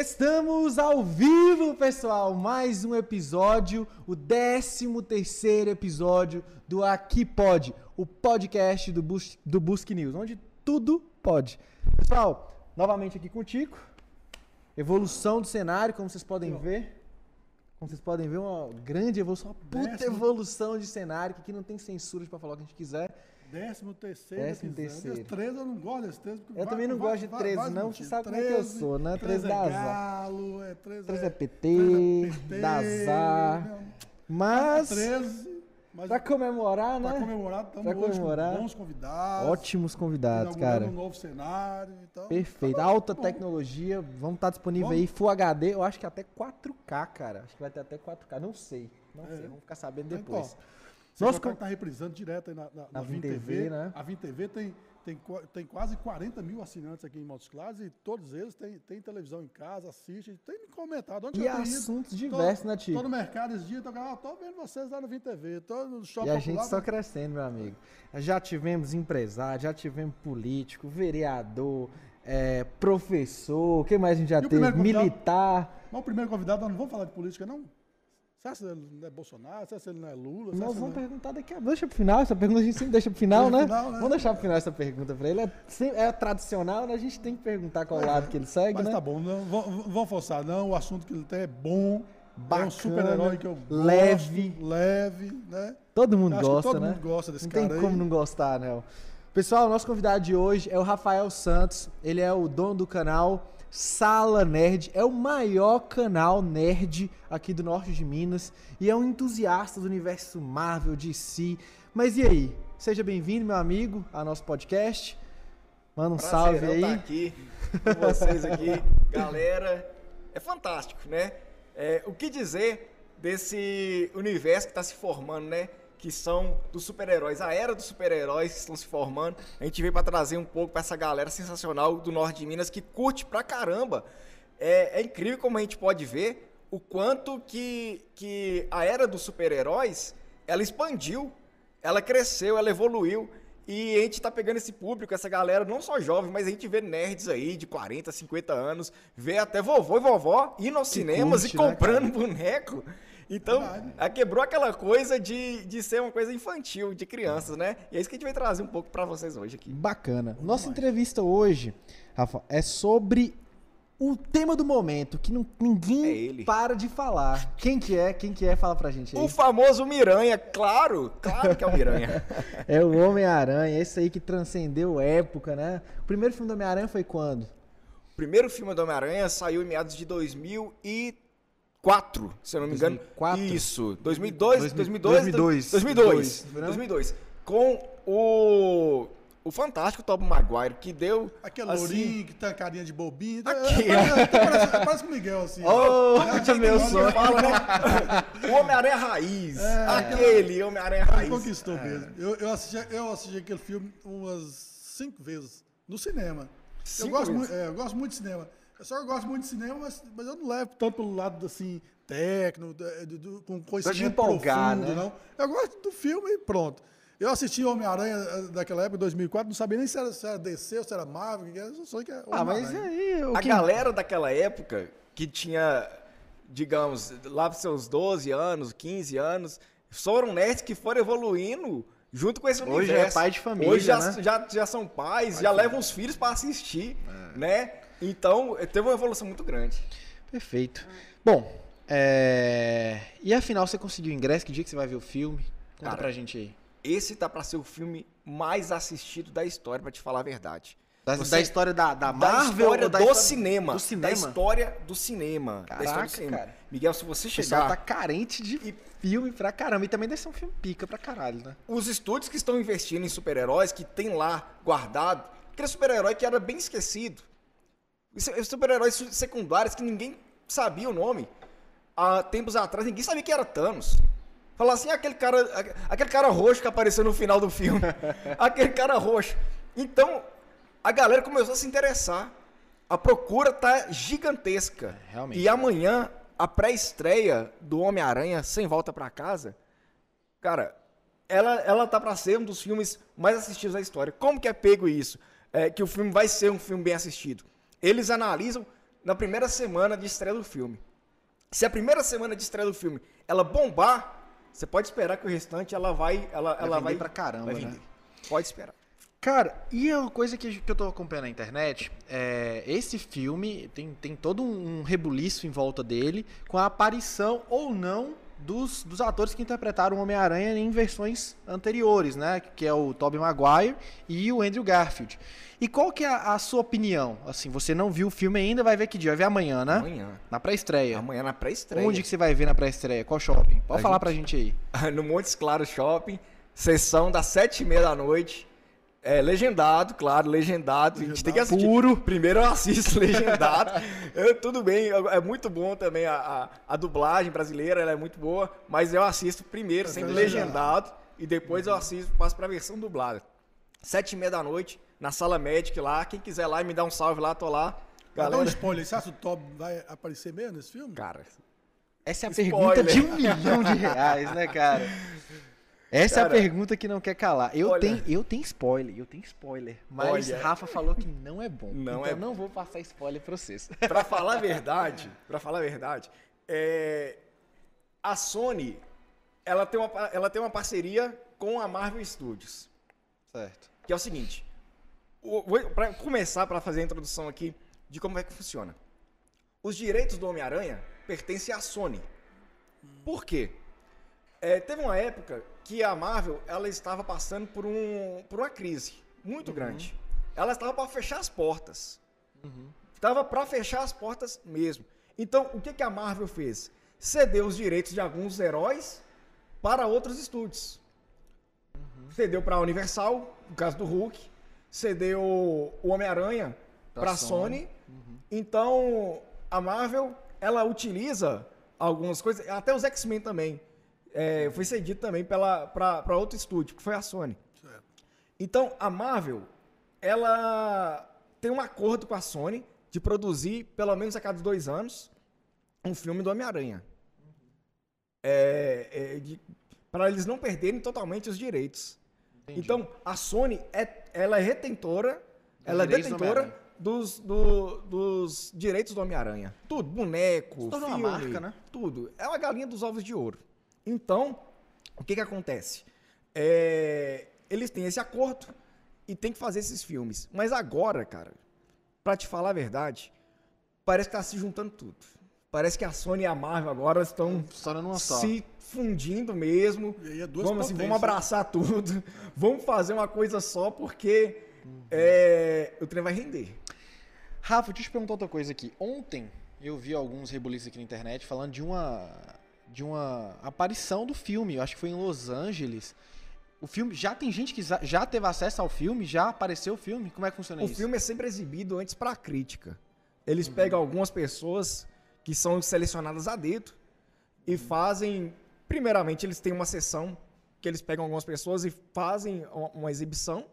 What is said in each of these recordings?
Estamos ao vivo, pessoal. Mais um episódio, o 13 terceiro episódio do Aqui Pode, o podcast do, Bus do Busque News, onde tudo pode. Pessoal, novamente aqui com o Tico. Evolução do cenário, como vocês podem ver. Como vocês podem ver, uma grande evolução, uma puta evolução de cenário, que aqui não tem censura para falar o que a gente quiser. Décimo terceiro. Décimo terceiro. 13 eu não gosto desse 13. porque Eu vai- também não vai- gosto de vai- 13 vários não, você sabe como é que eu sou, né? 13 é dá azar. galo, é 13, 13 é é PT, 13 é PT, dá azar. Mas, 13, mas pra comemorar, pra né? comemorar, estamos Pra comemorar. com bons convidados. Ótimos convidados, cara. um novo cenário. Então, Perfeito. tá Alta bom. tecnologia. Vamos estar disponível Vamos. aí. Full HD, eu acho que até 4K, cara. Acho que vai ter até 4K. Não sei. Não É. sei. Vamos ficar sabendo Então, depois. Você Nosso já tá, tá reprisando direto aí na, na, na Vim Vim TV, TV, né? A Vim TV tem, tem, tem quase 40 mil assinantes aqui em Montes Claros e todos eles têm, têm televisão em casa, assistem, tem me comentado. Onde E ido, assuntos tô- diversos, né, Tico? Tô no mercado esses dias, tô, ah, tô vendo vocês lá no Vim TV, tô no shopping E a gente só crescendo, meu amigo. Já tivemos empresário, já tivemos político, vereador, é, professor, o que mais a gente já E teve? Militar. Mas o primeiro convidado, nós não vamos falar de política, não? Acha que ele não é Bolsonaro? Acha que ele não é Lula? Nós vamos ele perguntar daqui a pouco. Deixa pro final, essa pergunta a gente sempre deixa pro final, né? final, né? Vamos deixar pro final essa pergunta pra ele. É, é tradicional, né? A gente tem que perguntar qual lado que ele segue, Mas né? tá bom, não vão forçar, não. O assunto que ele tem é bom. é Bacana, um super-herói que eu gosto, leve. leve, né? Todo mundo Acho gosta, todo né? mundo gosta desse não cara tem aí. como não gostar, né? Pessoal, nosso convidado de hoje é o Rafael Santos. Ele é o dono do canal Sala Nerd. É o maior canal nerd aqui do norte de Minas. E é um entusiasta do universo Marvel, DC. Mas e aí? Seja bem-vindo, meu amigo, ao nosso podcast. Manda um salve Prazerão aí. tá aqui com vocês aqui, galera. É fantástico, né? É, o que dizer desse universo que está se formando, né? Que são dos super-heróis, a era dos super-heróis que estão se formando. A gente veio para trazer um pouco para essa galera sensacional do norte de Minas que curte pra caramba. É, é incrível como a gente pode ver o quanto que, que a era dos super-heróis ela expandiu, ela cresceu, ela evoluiu. E a gente tá pegando esse público, essa galera, não só jovem, mas a gente vê nerds aí de 40, 50 anos, vê até vovô e vovó indo aos cinemas curte, e né, comprando boneco. Então, a quebrou aquela coisa de, de ser uma coisa infantil, de crianças, né? E é isso que a gente vai trazer um pouco pra vocês hoje aqui. Bacana. Nossa entrevista hoje, Rafa, é sobre o tema do momento, que não- ninguém É ele. para de falar. Quem que é? Quem que é? Fala pra gente aí. O famoso Miranha, claro, claro que é o Miranha. É o Homem-Aranha, esse aí que transcendeu época, né? O primeiro filme do Homem-Aranha foi quando? O primeiro filme do Homem-Aranha saiu em meados de 2004, se eu não me engano. 2004? Isso, 2002, 2002, 2002. 2002, Não? 2002. Com o o fantástico Tobey Maguire que deu Aquele assim, lourinho que tem a carinha de bobinho. Aqui, é, é, parece, parece com o Miguel, assim. Ô, É, meu é, sonho. fala, né? o Homem-Aranha raiz. É, aquele Homem-Aranha Ele raiz. conquistou mesmo. Eu, eu, assisti, eu assisti aquele filme umas cinco vezes no cinema. Eu Cinco gosto, vezes? muito, é, eu gosto muito de cinema. Eu só gosto muito de cinema, mas, mas eu não levo tanto pelo lado assim, técnico, do, do- com conhecimento empolgar, profundo, né? não. Eu gosto do filme e pronto. Eu assisti Homem-Aranha eh, daquela época, 2004, não sabia nem se era, se era DC ou se era Marvel, o que era, só sei que é Ah, mas aí... A que... galera daquela época, que tinha, digamos, lá pros seus 12 anos, 15 anos, foram nerds que foram evoluindo junto com esse Hoje universo. é pai de família, Hoje já, né? já, já são pais, já levam os filhos para assistir, né? Então, teve uma evolução muito grande. Perfeito. Bom, é... E afinal, você conseguiu ingresso? Que dia que você vai ver o filme? Conta Cara, pra gente aí. Esse tá para ser o filme mais assistido da história, para te falar a verdade. Da, Você- da história da, da Da Marvel história ou da do história- cinema. Do cinema? Da história do cinema. da história Caraca, do cinema. cara. Miguel, se você O chegar... tá carente de filme pra caramba. E também deve ser um filme pica pra caralho, né? os estúdios que estão investindo em super-heróis, que tem lá guardado, aquele super-herói que era bem esquecido. Os super-heróis su- secundários que ninguém sabia o nome. Há tempos atrás, ninguém sabia que era Thanos. Falar assim, aquele cara, aque- aquele cara roxo que apareceu no final do filme. aquele cara roxo. Então, a galera começou a se interessar. A procura tá gigantesca. É, realmente. E amanhã, a pré-estreia do Homem-Aranha Sem Volta pra Casa, cara, ela, ela tá pra ser um dos filmes mais assistidos da história. Como que é pego isso? É, que o filme vai ser um filme bem assistido. Eles analisam na primeira semana de estreia do filme. Se a primeira semana de estreia do filme ela bombar, você pode esperar que o restante ela vai, ela, Vai ela vai pra caramba, vai né? Pode esperar. Cara, e uma coisa que, que eu tô acompanhando na internet, é, esse filme tem, tem todo um rebuliço em volta dele, com a aparição ou não dos, dos atores que interpretaram o Homem-Aranha em versões anteriores, né? Que é o Tobey Maguire e o Andrew Garfield. E qual que é a, a sua opinião? Assim, você não viu o filme ainda, vai ver que dia? Vai ver amanhã, né? Amanhã. Na pré-estreia. Amanhã na pré-estreia. Onde que você vai ver na pré-estreia? Qual shopping? Pode A falar gente- pra gente aí. no Montes Claros Shopping, sessão das sete e meia da noite. É, legendado, claro, legendado. A gente tem que assistir. Puro. Primeiro eu assisto legendado. Eu, tudo bem, eu- é muito bom também a, a, a dublagem brasileira, ela é muito boa, mas eu assisto primeiro, sempre legendado, e depois eu assisto, passo pra versão dublada. Sete e meia da noite, na sala Magic lá, quem quiser lá e me dá um salve lá, tô lá. Dá um Galera, spoiler. Você acha que o Tob vai aparecer mesmo nesse filme? cara, Essa é a Spoiler. pergunta de um milhão de reais, né, cara? Essa é Cara, a pergunta que não quer calar. Eu, olha- tenho, eu tenho spoiler, eu tenho spoiler. Mas Olha- Rafa falou que não é bom. Não então é eu não vou passar spoiler pra vocês. Pra falar a verdade, para falar a verdade, é, a Sony, ela tem, uma, ela tem uma parceria com a Marvel Studios, Certo. que é o seguinte, pra começar, para fazer a introdução aqui de como é que funciona. Os direitos do Homem-Aranha pertencem à Sony. Por quê? É, teve uma época que a Marvel ela estava passando por, um, por uma crise muito grande. Ela estava para fechar as portas. Estava para fechar as portas mesmo. Então, o que, que a Marvel fez? Cedeu os direitos de alguns heróis para outros estúdios. Cedeu para a Universal, no caso do Hulk. Cedeu o Homem-Aranha para a Sony. Sony. Então, a Marvel, ela utiliza algumas coisas, até os X-Men também. É, foi cedido também para outro estúdio, que foi a Sony. Certo. Então, a Marvel, ela tem um acordo com a Sony de produzir, pelo menos a cada dois anos, um filme do Homem-Aranha. É, para eles não perderem totalmente os direitos. Entendi. Então, a Sony, é, ela é retentora, ela é do detentora Homem-Aranha. dos, do- dos direitos do Homem-Aranha. Tudo, boneco, tornou uma filme, marca, né? tudo. É uma galinha dos ovos de ouro. Então, o que que acontece? É, eles têm esse acordo e tem que fazer esses filmes. Mas agora, cara, pra te falar a verdade, parece que tá se juntando tudo. Parece que a Sony e a Marvel agora estão se fundindo mesmo. E aí é duas vamos, assim, vamos potências. abraçar tudo. Vamos fazer uma coisa só porque Uhum. é, o trem vai render. Rafa, deixa eu te perguntar outra coisa aqui. Ontem eu vi alguns rebuliços aqui na internet falando de uma de uma aparição do filme. Eu acho que foi em Los Angeles. O filme já tem gente que já teve acesso ao filme, já apareceu o filme. Como é que funciona O isso? filme é sempre exibido antes para crítica. Eles Uhum. pegam algumas pessoas que são selecionadas a dedo e fazem. Primeiramente, eles têm uma sessão que eles pegam algumas pessoas e fazem uma, uma exibição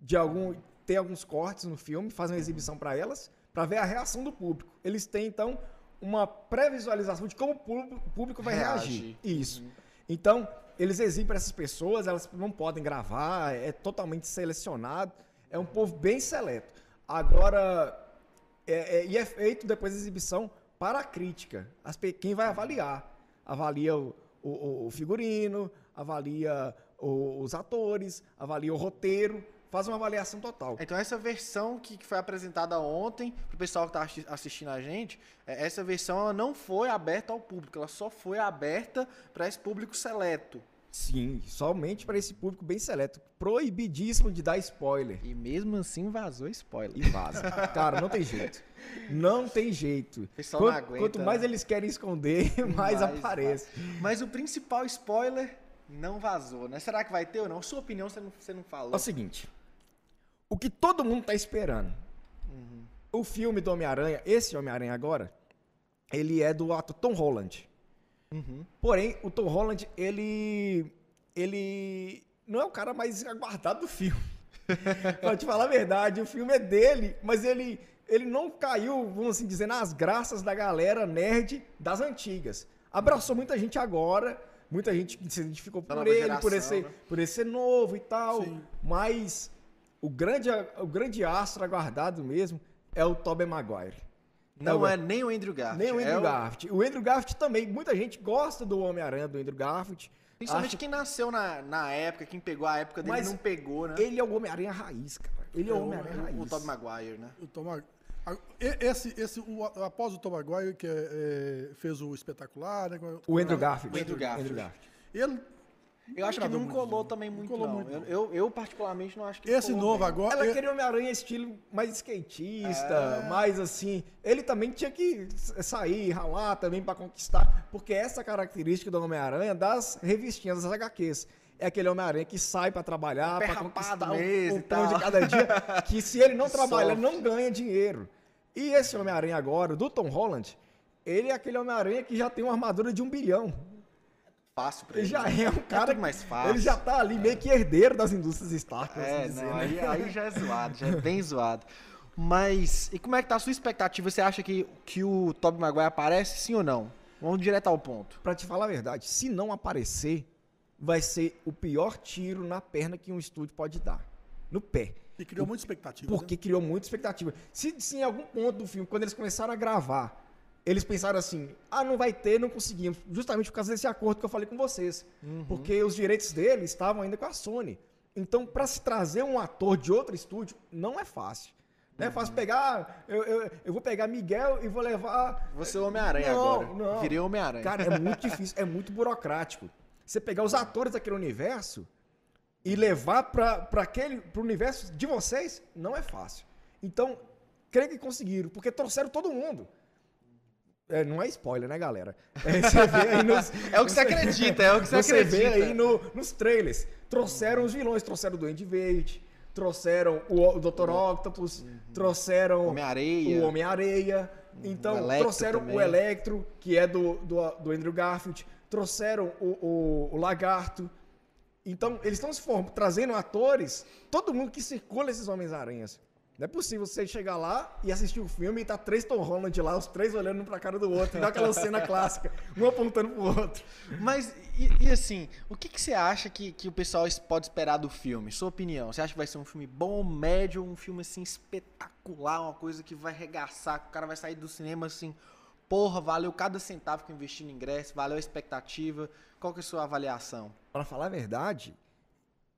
de algum. Tem alguns cortes no filme, fazem uma exibição para elas, para ver a reação do público. Eles têm, então, uma pré-visualização de como o público, vai Reage. reagir. Isso. Então, eles exibem para essas pessoas, elas não podem gravar, é totalmente selecionado. É um povo bem seleto. Agora, é- é- e é feito depois da exibição para a crítica. As quem vai avaliar? Avalia o, o- o figurino, avalia o- os atores, avalia o roteiro, faz uma avaliação total. Então essa versão que, foi apresentada ontem, pro pessoal que tá assi- assistindo a gente, é, essa versão ela não foi aberta ao público, ela só foi aberta para esse público seleto. Sim, somente para esse público bem seleto. Proibidíssimo de dar spoiler. E mesmo assim vazou spoiler. E vaza. Cara, não tem jeito. Não tem jeito. pessoal não Quanto, aguenta, quanto mais né? eles querem esconder, mais Mais aparece. Mas o principal spoiler não vazou, né? Será que vai ter ou não? Sua opinião você não, você não falou. É o seguinte. O que todo mundo tá esperando. O filme do Homem-Aranha, esse Homem-Aranha agora, ele é do ator Tom Holland. Porém, o Tom Holland, ele. Ele não é o cara mais aguardado do filme. pra te falar a verdade, o filme é dele, mas ele, ele não caiu, vamos assim dizer, nas graças da galera nerd das antigas. Abraçou muita gente agora, muita gente se identificou Da por ele, por, geração, esse, né? por ele ser novo e tal. Sim. Mas o grande, o grande astro aguardado mesmo é o Tobey Maguire. Não é nem o Andrew Garfield. Nem o Andrew é Garfield. O Andrew Garfield também, muita gente gosta do Homem-Aranha do Andrew Garfield. Principalmente Acha- quem nasceu na, na época, quem pegou a época dele Mas não pegou, né? Ele é o Homem-Aranha raiz, cara. Ele é o É, o- Homem-Aranha raiz. O Tobey Maguire, né? O Tom esse, esse, o, após o Tom Maguire, que é, é, fez o espetacular, né? O Andrew Garfield. O Andrew Garfield. Ele. Eu acho que não muito, colou não. também Não muito, colou não. muito, Eu, não. eu, eu, particularmente, não acho que Esse colou novo bem. agora. Ela ele- queria Homem-Aranha estilo mais skatista, É. mais assim. Ele também tinha que sair, ralar também pra conquistar. Porque essa característica do Homem-Aranha das revistinhas, das HQs. É aquele Homem-Aranha que sai pra trabalhar, rapado conquistar mesmo o, e pão de cada dia. Que se ele não trabalha, não ganha dinheiro. E esse Homem-Aranha agora, do Tom Holland, ele é aquele Homem-Aranha que já tem uma armadura de um bilhão. Fácil pra Ele ele. já né? é um cara. tudo mais fácil. Ele já tá ali meio que herdeiro das indústrias Stark, É, assim dizer, não, né? aí, aí já é zoado, já é bem zoado. Mas, e como é que tá a sua expectativa? Você acha que, que o Tobey Maguire aparece, sim ou não? Vamos direto ao ponto. Pra te falar a verdade, se não aparecer, vai ser o pior tiro na perna que um estúdio pode dar. No pé. E criou muita expectativa. Porque né? criou muita expectativa. Se, se em algum ponto do filme, quando eles começaram a gravar, eles pensaram assim: ah, não vai ter, não conseguimos. Justamente por causa desse acordo que eu falei com vocês. Porque os direitos dele estavam ainda com a Sony. Então, pra se trazer um ator de outro estúdio, não é fácil. Não é fácil pegar. Eu, eu, eu vou pegar Miguel e vou levar. Você é o Homem-Aranha agora. não. Virei Homem-Aranha. Cara, é muito difícil, é muito burocrático. Você pegar os atores daquele universo e levar para aquele pro universo de vocês não é fácil. Então, creio que conseguiram, porque trouxeram todo mundo. É, não é spoiler, né, galera? É, você vê aí nos, É o que você acredita, é o que você, você vê acredita. aí no- nos trailers. Trouxeram os vilões, trouxeram o Duende Verde, trouxeram o, o Dr. Octopus, trouxeram Homem-Areia. o Homem-Areia. Então, O trouxeram também. o Electro, que é do, do, do Andrew Garfield, trouxeram o, o, o Lagarto. Então, eles estão se formando, trazendo atores, todo mundo que circula esses Homens-Aranhas. Não é possível você chegar lá e assistir o filme e tá três Tom Holland lá, os três olhando um pra cara do outro, e dá aquela cena clássica, um apontando pro outro. Mas, e, e assim, o que, que você acha que, que o pessoal es- pode esperar do filme? Sua opinião. Você acha que vai ser um filme bom, médio, um filme assim espetacular, uma coisa que vai regaçar, que o cara vai sair do cinema assim, porra, valeu cada centavo que eu investi no ingresso, valeu a expectativa. Qual que é a sua avaliação? Pra falar a verdade,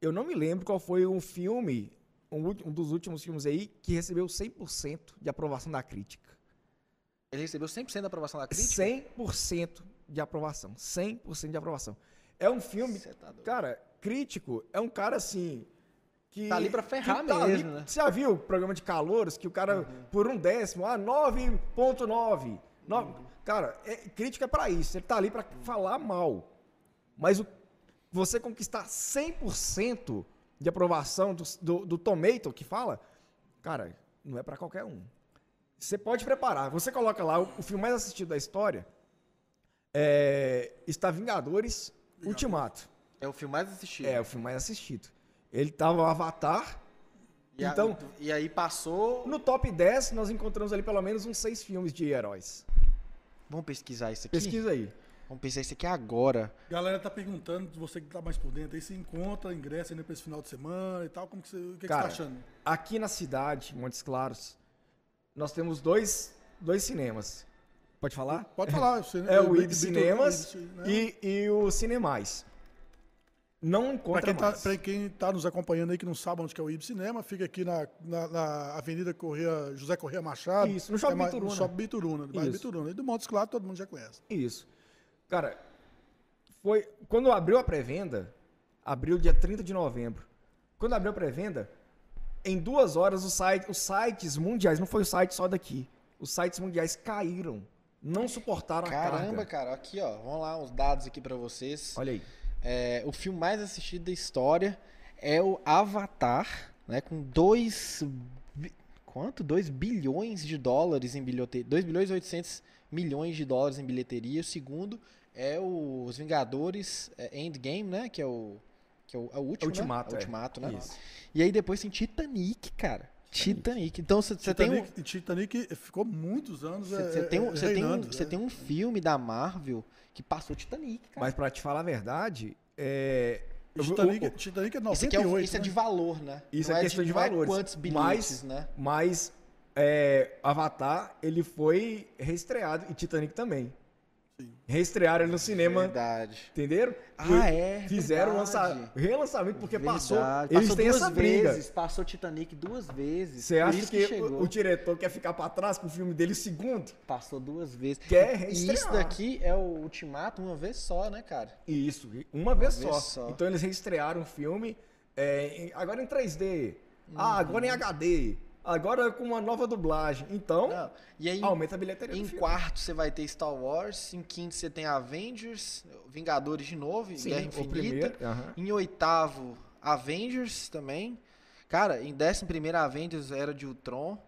eu não me lembro qual foi um filme, um, um dos últimos filmes aí, que recebeu 100% de aprovação da crítica. Ele recebeu 100% da aprovação da crítica? 100% de aprovação. 100% de aprovação. É um filme, tá cara, crítico, é um cara assim que Tá ali pra ferrar ali- mesmo, né? Você já viu o programa de calouros que o cara por um décimo, ah, 9.9. No- Cara, é, crítica é pra isso, ele tá ali pra falar mal. Mas o- você conquistar 100% de aprovação do, do, do Tomato que fala, cara, não é pra qualquer um. Você pode preparar. Você coloca lá o, o filme mais assistido da história. É, está Vingadores Ultimato. É o filme mais assistido. É o filme mais assistido. Ele tava o Avatar. E, a- então- e aí passou. No top 10, nós encontramos ali pelo menos uns seis filmes de heróis. Vamos pesquisar isso aqui? Pesquisa aí. Vamos pesquisar isso aqui agora. Galera tá perguntando, você que tá mais por dentro aí, se encontra ingresso ainda pra esse final de semana e tal, como que você, o que, que você tá Cara, achando? aqui na cidade, Montes Claros, nós temos dois, dois cinemas. Pode falar? Pode falar. É o Ibis Cinemas né? e, e o Cinemais. Não Pra encontra quem, tá, mais. pra quem tá nos acompanhando aí que não sabe onde que é o Ibis Cinema, fica aqui na, na, na Avenida Correia, José Correia Machado. Isso, no Shopping ma- Bituruna. No Shopping Bituruna, Isso. Bituruna. E do Montes Claros todo mundo já conhece. Isso. Cara, foi quando abriu a pré-venda, abriu dia 30 de novembro. Quando abriu a pré-venda, em duas horas os, site, os sites mundiais, não foi o site só daqui, os sites mundiais caíram. Não suportaram a Caramba, carga. cara, aqui ó, vamos lá, uns dados aqui pra vocês. Olha aí. É, o filme mais assistido da história é o Avatar, né? Com 2. Quanto? 2 bilhões de dólares em bilheteria. 2 bilhões e 800 milhões de dólares em bilheteria. O segundo é o- os Vingadores é, Endgame, né? Que é o. Que é o, é o último. Ultimato, né? é. Ultimato, né? Isso. E aí depois tem Titanic, cara. Titanic. Então você tem um. Titanic, Titanic ficou muitos anos. Você é, tem, um, é, tem, um, reinando, cê é. tem um filme da Marvel que passou Titanic, cara. Mas pra te falar a verdade, é... Titanic, o- o- Titanic é Isso aqui é, 98. isso é né? de valor, né? Isso Não é questão de não valores. quantos bilhetes, mas, né? mas é, Avatar, ele foi reestreado e Titanic também. Reestrearam ele no cinema. Verdade. Entenderam? Ah, E é, Fizeram lança... relançamento porque passou. Verdade. Eles Passou têm duas essa briga. vezes, Passou Titanic duas vezes. Você acha que, chegou. o, o diretor quer ficar pra trás com o filme dele segundo? Passou duas vezes. Quer E reestrear. isso daqui é o Ultimato uma vez só, né, cara? Isso, uma vez, vez só. só. Então eles reestrearam o filme é, agora em 3D. Ah, agora em HD. Agora com uma nova dublagem. Então, Não. E aí, aumenta a bilheteria em quarto você vai ter Star Wars, em quinto você tem Avengers, Vingadores de novo, Sim, Guerra Infinita. primeiro. aham. Em oitavo, Avengers também. Cara, em décimo primeiro, Avengers Era de Ultron.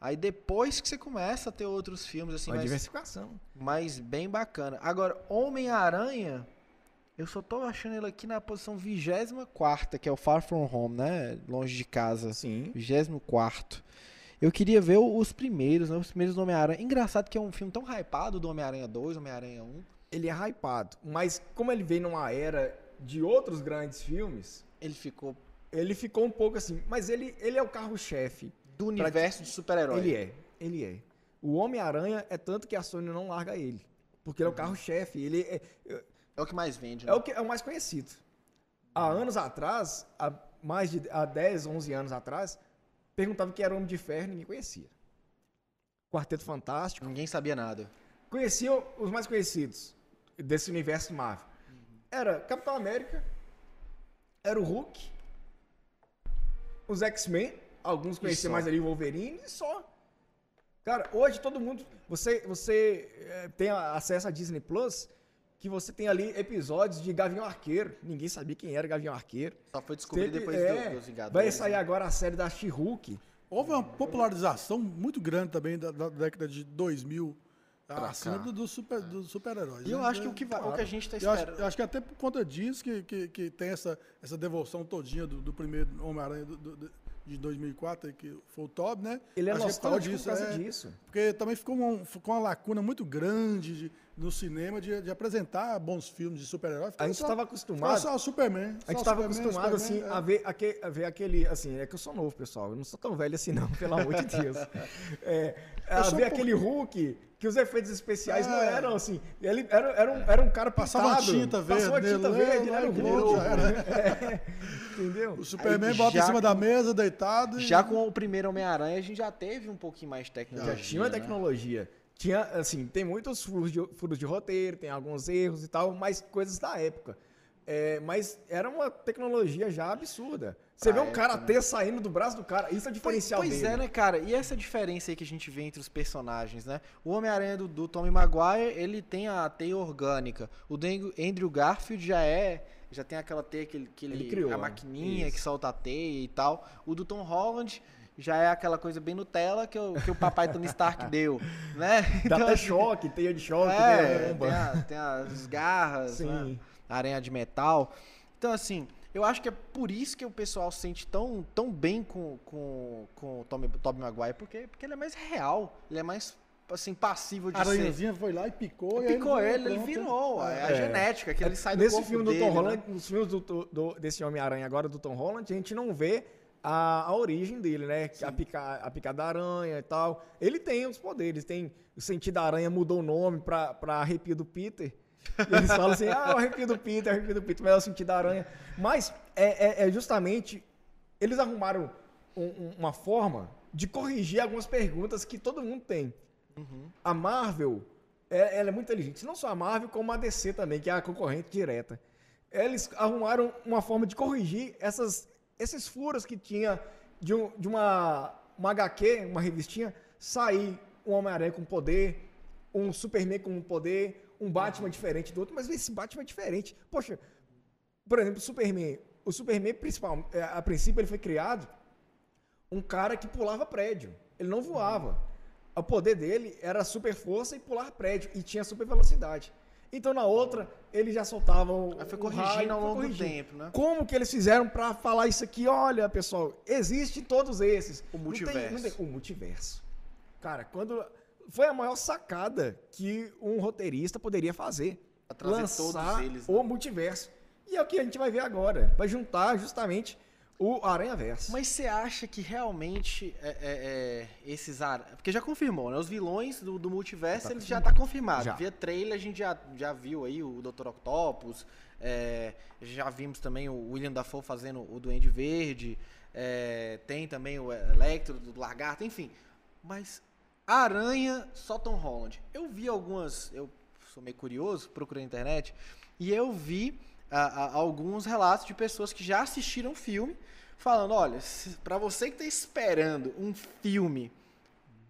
Aí depois que você começa a ter outros filmes assim, Uma mais, diversificação. mais bem bacana. Agora, Homem-Aranha, eu só tô achando ele aqui na posição 24, que é o Far From Home, né? Longe de casa. Sim. 24. Eu queria ver os primeiros, né? Os primeiros do Homem-Aranha. Engraçado que é um filme tão hypado do Homem-Aranha 2, Homem-Aranha 1. Ele é hypado. Mas como ele veio numa era de outros grandes filmes, Ele ficou ele ficou um pouco assim. Mas ele, ele é o carro-chefe. do universo de super-herói. Ele é. Ele é. O Homem-Aranha é tanto que a Sony não larga ele. Porque ele é o carro-chefe. Ele é, É o que mais vende, né? é o, que, é o mais conhecido. Há anos atrás, há mais de há 10, 11 anos atrás, perguntava que era Homem de Ferro e ninguém conhecia. Quarteto Fantástico. Ninguém sabia nada. Conheciam os mais conhecidos desse universo Marvel. Era Capitão América, era o Hulk, os X-Men, alguns conheciam mais ali o Wolverine e só. Cara, hoje todo mundo. Você, você eh, tem acesso a Disney Plus, que você tem ali episódios de Gavião Arqueiro. Ninguém sabia quem era Gavião Arqueiro. Só foi descobrir Teve- depois é, do, dos Vingadores. Vai sair né? agora a série da She-Hulk. Houve uma popularização muito grande também da, da década de 2000 Pra acima cá. do- dos super, dos super-heróis. E eu né? acho que o que, vai- o que a gente tá Eu acho, esperando. eu acho que até por conta disso que, que, que tem essa, essa devoção todinha do, do primeiro Homem-Aranha do- do- do- de 2004, que foi o Todd, né? Ele é Acho nostálgico por causa é. disso. Porque também ficou uma, ficou uma lacuna muito grande de- no cinema de, de apresentar bons filmes de super-heróis. A gente estava acostumado. Só o Superman. A gente estava acostumado, assim, Superman, a é. ver, aque- a ver aquele, assim, é que eu sou novo, pessoal, eu não sou tão velho assim não, pelo amor de Deus. É, a ver um aquele Hulk, que os efeitos especiais não É. eram assim, ele era, era, um, era um cara Passava uma pintado, tinta verde passava tinta nele, verde, ele né, era o Hulk. É, entendeu? O Superman Aí, bota em cima com- da mesa, deitado. e- Já com o primeiro Homem-Aranha, a gente já teve um pouquinho mais de Já tecnologia. tinha uma né? Tinha, assim, tem muitos furos de, furos de roteiro, tem alguns erros e tal, mas coisas da época. É, mas era uma tecnologia já absurda. Você Pra vê um época, karatê saindo do braço do cara, isso é o Pois, diferencial pois dele. é, né, cara? E essa diferença aí que a gente vê entre os personagens, né? O Homem-Aranha do, do Tobey Maguire, ele tem a teia orgânica. O Andrew- Garfield já é... Já tem aquela teia que ele... Que ele, Ele criou, a né? maquininha Isso. que solta a teia e tal. O do Tom Holland já é aquela coisa bem Nutella que o, que o papai Tony Stark deu, né? Dá até assim, choque, teia de choque, É, né? tem, a- tem as garras, né? aranha de metal. Então, assim, eu acho que é por isso que o pessoal se sente tão, tão bem com, com, com o Tommy, Tobey Maguire, porque, porque ele é mais real, ele é mais, assim, passível de A ser. aranhazinha foi lá e picou. e Picou ele, ele pronto. virou, é, a É. genética, que ele sai do Nesse corpo filme dele, do Tom né? Holland, nos filmes do- do- desse Homem-Aranha agora, do Tom Holland, a gente não vê a, a origem dele, né? A, pica, a picada da aranha e tal. Ele tem os poderes, tem o sentido da aranha mudou o nome pra, pra arrepio do Peter. E eles falam assim, ah, o arrepio do Peter, o arrepio do Peter, mas é o sentido da aranha. Mas é, é- é justamente, eles arrumaram um- um- uma forma de corrigir algumas perguntas que todo mundo tem. A Marvel, é- ela é muito inteligente. Não só a Marvel, como a DC também, que é a concorrente direta. Eles arrumaram uma forma de corrigir essas, esses furos que tinha de, um- de uma, uma HQ, uma revistinha, sair um Homem-Aranha com poder, um Superman com poder, um Batman diferente do outro, mas esse Batman é diferente. Poxa, por exemplo, Superman. O Superman, principal, é, a princípio, ele foi criado um cara que pulava prédio. Ele não voava. O poder dele era super força e pular prédio. E tinha super velocidade. Então, na outra, ele já soltava o. Aí foi o corrigindo raio, ao foi longo do tempo, né? Como que eles fizeram pra falar isso aqui? Olha, pessoal, existe todos esses. O Não tem- não multiverso. tem- o multiverso. Cara, quando. Foi a maior sacada que um roteirista poderia fazer. Pra trazer lançar todos eles, né? o multiverso. E é o que a gente vai ver agora. Vai juntar justamente o Aranha Verso. Mas você acha que realmente é, é, é, esses ar... Porque já confirmou, né? Os vilões do, do multiverso, Tá eles já tá confirmado. Já. Via trailer, a gente já, já viu aí o Dr. Octopus, é, já vimos também o William Dafoe fazendo o Duende Verde, é, tem também o Electro do Lagarto, enfim. Mas a Aranha, só Tom Holland. Eu vi algumas, eu sou meio curioso, procurei na internet, e eu vi a- a- alguns relatos de pessoas que já assistiram o filme, falando, olha, pra você que tá esperando um filme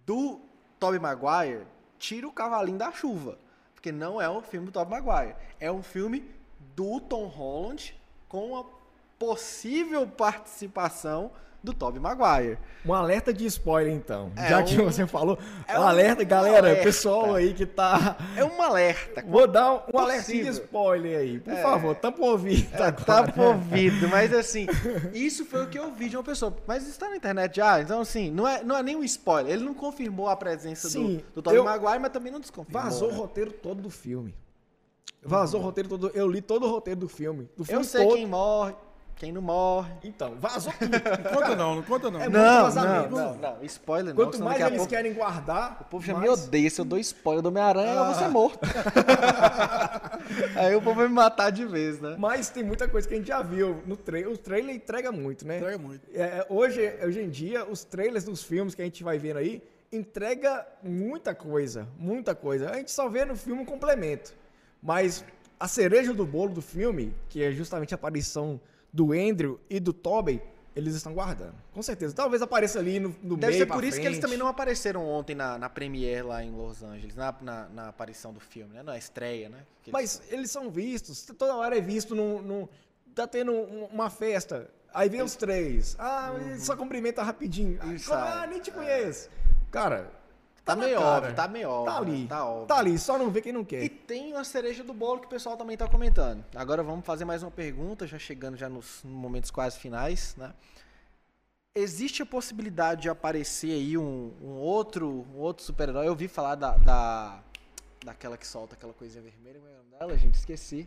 do Tobey Maguire, tira o cavalinho da chuva, porque não é um filme do Tobey Maguire, é um filme do Tom Holland com a possível participação do Tobey Maguire. Um alerta de spoiler, então. É Já um- que você falou. é um um alerta, galera. alerta. Pessoal aí que tá. É um alerta. Vou dar um alerta de spoiler aí. Por É. favor, tampa o ouvido. Tá, tá agora. pro ouvido, mas assim, isso foi o que eu vi de uma pessoa. Mas está na internet já, então assim, não é, não é nem um spoiler. Ele não confirmou a presença Sim, do, do Tobey eu- Maguire, mas também não desconfirmou. Vazou o né? roteiro todo do filme. Vazou o roteiro todo. Eu li todo o roteiro do filme. Do filme Eu sei todo. quem morre, quem não morre. Então, vazou tudo. Não conta não, não conta não. É muito Não, vazamento. não, não, não, spoiler não. Quanto mais eles pouco, querem guardar. O povo já mais- me odeia. Se eu dou spoiler do Homem-Aranha, eu vou ser morto. Aí o povo vai me matar de vez, né? Mas tem muita coisa que a gente já viu no trailer. O trailer entrega muito, né? Entrega muito. É, hoje, hoje em dia, os trailers dos filmes que a gente vai vendo aí entrega muita coisa, muita coisa. A gente só vê no filme um complemento. Mas a cereja do bolo do filme, que é justamente a aparição do Andrew e do Tobey, eles estão guardando. Com certeza. Talvez apareça ali no, no Deve meio ser por isso que eles frente. também não apareceram ontem na, na premiere lá em Los Angeles, na, na, na aparição do filme, né? Na estreia, né? Eles- Mas eles são vistos, toda hora é visto num. num- tá tendo um- uma festa. Aí vem os três. Ah, só cumprimenta rapidinho. Ah, como- ah, nem te conheço. Cara, Tá na meio cara. óbvio, tá meio óbvio. Tá ali. Tá óbvio. Tá ali, só não vê quem não E quer. tem uma cereja do bolo que o pessoal também tá comentando. Agora vamos fazer mais uma pergunta, já chegando já nos momentos quase finais, né? Existe a possibilidade de aparecer aí um, um outro, um outro super-herói? Eu ouvi falar da, da daquela que solta aquela coisinha vermelha, como é o nome dela, gente? Esqueci.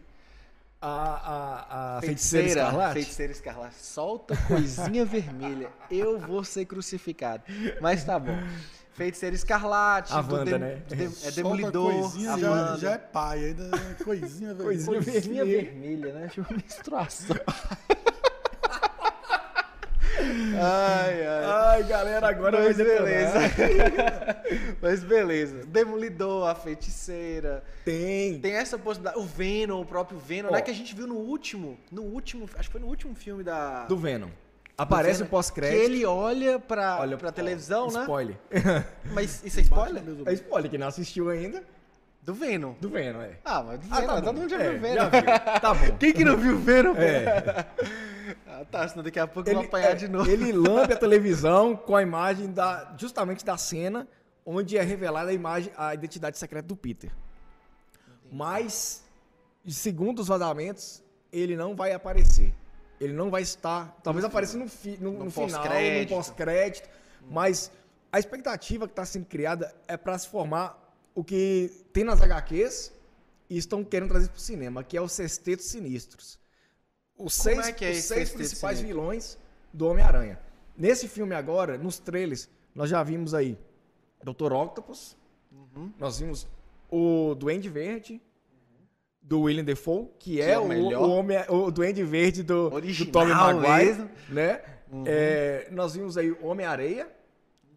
A, a, a feiticeira, escarlate. Feiticeira escarlate. Solta coisinha vermelha. Eu vou ser crucificado. Mas tá bom. Feiticeira escarlate. A Wanda, Dem- né? é Demolidor. Coisinha, a já, Wanda. já é pai, ainda é coisinha, velho. Coisinha Coisinha vermelha. vermelha, né? Tipo menstruação. ai, ai. Ai, galera, agora Mas vai beleza. Mas beleza. Demolidor, a feiticeira. Tem. Tem essa possibilidade. O Venom, o próprio Venom, Ó. né? Que a gente viu no último. No último. Acho que foi no último filme da. Do Venom. Aparece o Que pós-crédito. ele olha pra, Olha pra televisão, né? Spoiler. Mas isso é spoiler? É spoiler, que não assistiu ainda. Do Venom. Do Venom, é. Ah, mas do Ah, Venom. tá todo mundo já É, viu o Venom. já viu. Tá bom. Quem que não viu o Venom? pô? É. Ah, tá, senão daqui a pouco eu vou apanhar é, de novo. ele lambe a televisão com a imagem da, justamente da cena onde é revelada a imagem, a identidade secreta do Peter. Mas, segundo os vazamentos, ele não vai aparecer. Ele não vai estar. Talvez apareça no, fi- no, No no final, no pós-crédito. pós-crédito. Mas a expectativa que está sendo criada é para se formar o que tem nas HQs e estão querendo trazer para o cinema, que é os Sextetos Sinistros. Os seis, é que é os seis principais Sinistro? vilões do Homem-Aranha. Nesse filme agora, nos trailers, nós já vimos aí Dr. Octopus, Uhum. nós vimos o Duende Verde, do William Defoe, que, é, é o melhor. o, homem, o Duende Verde do, do Original Tobey Maguire, mesmo. né? Uhum. É, nós vimos aí o Homem-Areia,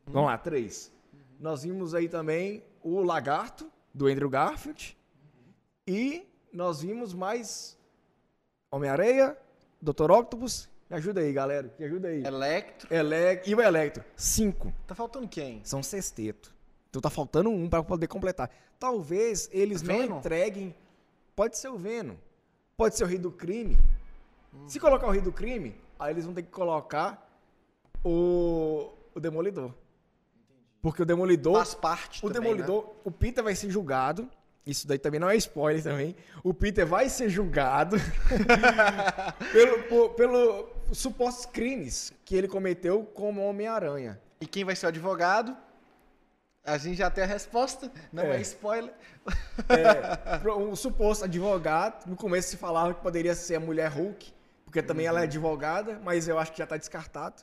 vamos lá, três. Nós vimos aí também o Lagarto, do Andrew Garfield, e nós vimos mais Homem-Areia, Dr. Octopus, me ajuda aí, galera, me ajuda aí. Electro. Ele... E o Electro, cinco. Tá faltando quem? São sexteto. Então tá faltando um para poder completar. Talvez eles não Venom? entreguem. Pode ser o Venom. Pode ser o Rei do Crime. Se colocar o Rei do Crime, aí eles vão ter que colocar o, o Demolidor. Porque o Demolidor. Faz parte o também, Demolidor, né? o Peter vai ser julgado. Isso daí também não é spoiler também. O Peter vai ser julgado pelo, por- pelo supostos crimes que ele cometeu como Homem-Aranha. E quem vai ser o advogado? A gente já tem a resposta. Não é, É. spoiler. É, um suposto advogado, no começo se falava que poderia ser a mulher Hulk, porque também ela é advogada, mas eu acho que já está descartado.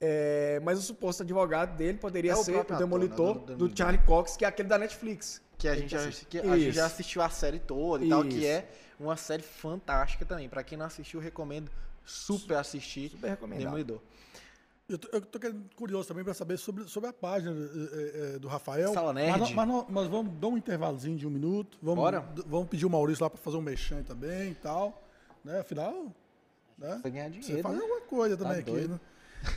É, mas o suposto advogado dele poderia É ser o, ator, Demolitor né, do do, Demolidor. Charlie Cox, que é aquele da Netflix. Que a gente, já, que a gente Isso. já assistiu a série toda e tal, que Isso. é uma série fantástica também. Pra quem não assistiu, recomendo super assistir Super. Demolidor. Eu tô, eu tô querendo- curioso também para saber sobre, sobre a página eh, eh, do Rafael. Sala Nerd. Mas, mas nós vamos dar um intervalozinho de um minuto. Vamos, Bora. vamos pedir o Maurício lá para fazer um mexão também e tal. Né? Afinal, né? Pra ganhar Você dinheiro, faz né? alguma coisa também aqui, doido. né?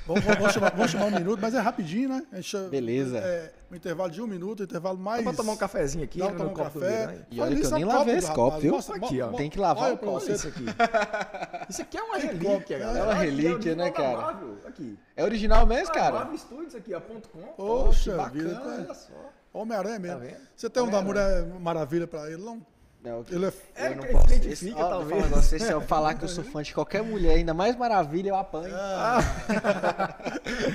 Vamos, vamos- vamos chamar, vamos chamar um minuto, mas é rapidinho, né? Chama- Beleza. É, um intervalo de um minuto, um intervalo mais. Vamos tomar um cafezinho aqui, Dá né, pra no tomar um café. vidro, né? E olha que eu nem é lavei esse copo, viu? Mostra- Aqui, ó. Tem que lavar olha o copo. Isso aqui. Isso aqui é uma relíquia, galera. É uma relíquia, original né, da cara? Aqui. É original mesmo, Ah, cara? Marvel Studios aqui, ó, ponto .com. Poxa Ó, que vida, bacana, tá- olha só. Homem-Aranha mesmo. Tá? Você tem um da. Mulher Maravilha pra ele, não? Não, Ele é. É, eu não posso. se Esse, ó, talvez. falar um negócio, se eu falar que eu sou fã de qualquer mulher, ainda mais maravilha, eu apanho. Ah.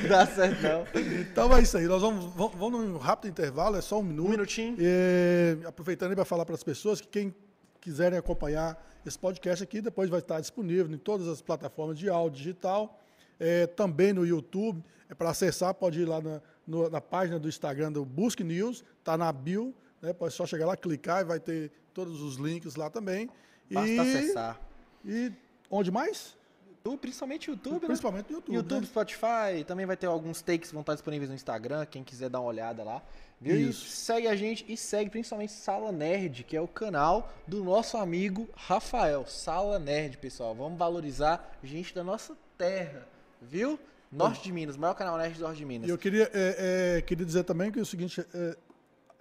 Não dá certo, não. Então é isso aí. Nós vamos, vamos, vamos num rápido intervalo, é só um minuto. Um minutinho. E, aproveitando aí para falar para as pessoas que quem quiserem acompanhar esse podcast aqui, depois vai estar disponível em todas as plataformas de áudio digital, é, também no YouTube. É para acessar, pode ir lá na, no- na página do Instagram do Busque News, tá na bio, né? Pode só chegar lá, clicar e vai ter todos os links lá também. Basta e, acessar. E onde mais? YouTube, principalmente YouTube, né? Principalmente no YouTube. YouTube, né? Spotify, também vai ter alguns takes que vão estar disponíveis no Instagram, quem quiser dar uma olhada lá. Viu? E Isso. segue a gente e segue principalmente Sala Nerd, que é o canal do nosso amigo Rafael. Sala Nerd, pessoal. Vamos valorizar gente da nossa terra, viu? Norte de Minas, maior canal nerd do Norte de Minas. E eu queria, é, é, queria dizer também que é o seguinte, é,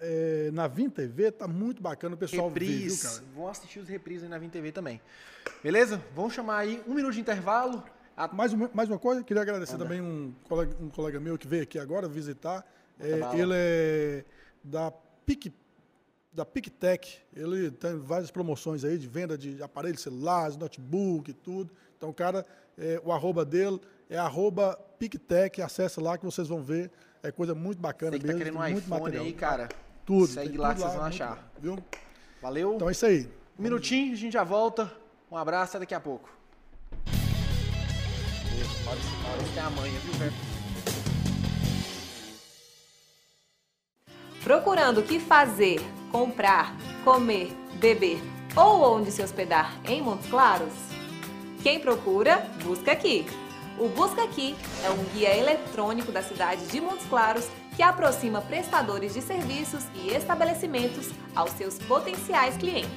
é, na Vim TV tá muito bacana o pessoal ver, viu? Vão assistir os reprises aí na Vim TV também. Beleza? Vamos chamar aí um minuto de intervalo. A- Mais uma, mais uma coisa, queria agradecer Manda. também um colega, um colega meu que veio aqui agora visitar. É, bala. ele é da PIC, da PicTech. Ele tem várias promoções aí de venda de aparelhos celulares, notebook e tudo. Então, cara, é, o arroba dele é arroba PicTech. Acessa lá que vocês vão ver. É coisa muito bacana Você que tá mesmo. querendo um muito iPhone material. aí, cara. Tudo. Segue lá tudo que vocês vão achar. Viu? Valeu. Então é isso aí. Um minutinho, a gente já volta. Um abraço, até daqui a pouco. Maurício, Maurício tem a manha, viu, velho? Procurando o que fazer, comprar, comer, beber ou onde se hospedar em Montes Claros? Quem procura, busca aqui. O Busca Aqui é um guia eletrônico da cidade de Montes Claros que aproxima prestadores de serviços e estabelecimentos aos seus potenciais clientes.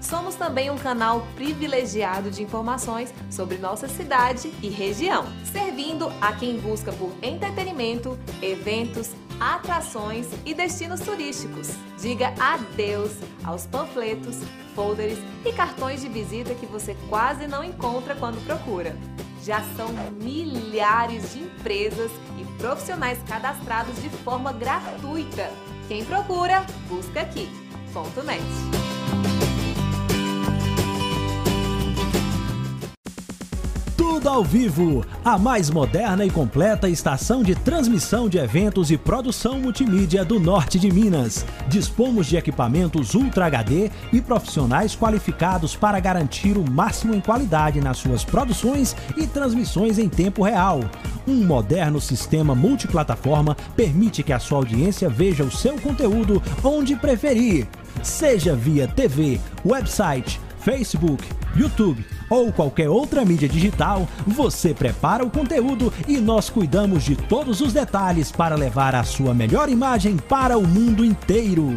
Somos também um canal privilegiado de informações sobre nossa cidade e região, servindo a quem busca por entretenimento, eventos, atrações e destinos turísticos. Diga adeus aos panfletos, folders e cartões de visita que você quase não encontra quando procura. Já são milhares de empresas e profissionais cadastrados de forma gratuita. Quem procura, busca aqui. Ponto net. Tudo ao vivo, a mais moderna e completa estação de transmissão de eventos e produção multimídia do norte de Minas. Dispomos de equipamentos Ultra HD e profissionais qualificados para garantir o máximo em qualidade nas suas produções e transmissões em tempo real. Um moderno sistema multiplataforma permite que a sua audiência veja o seu conteúdo onde preferir, seja via TV, website, Facebook, YouTube ou qualquer outra mídia digital, você prepara o conteúdo e nós cuidamos de todos os detalhes para levar a sua melhor imagem para o mundo inteiro.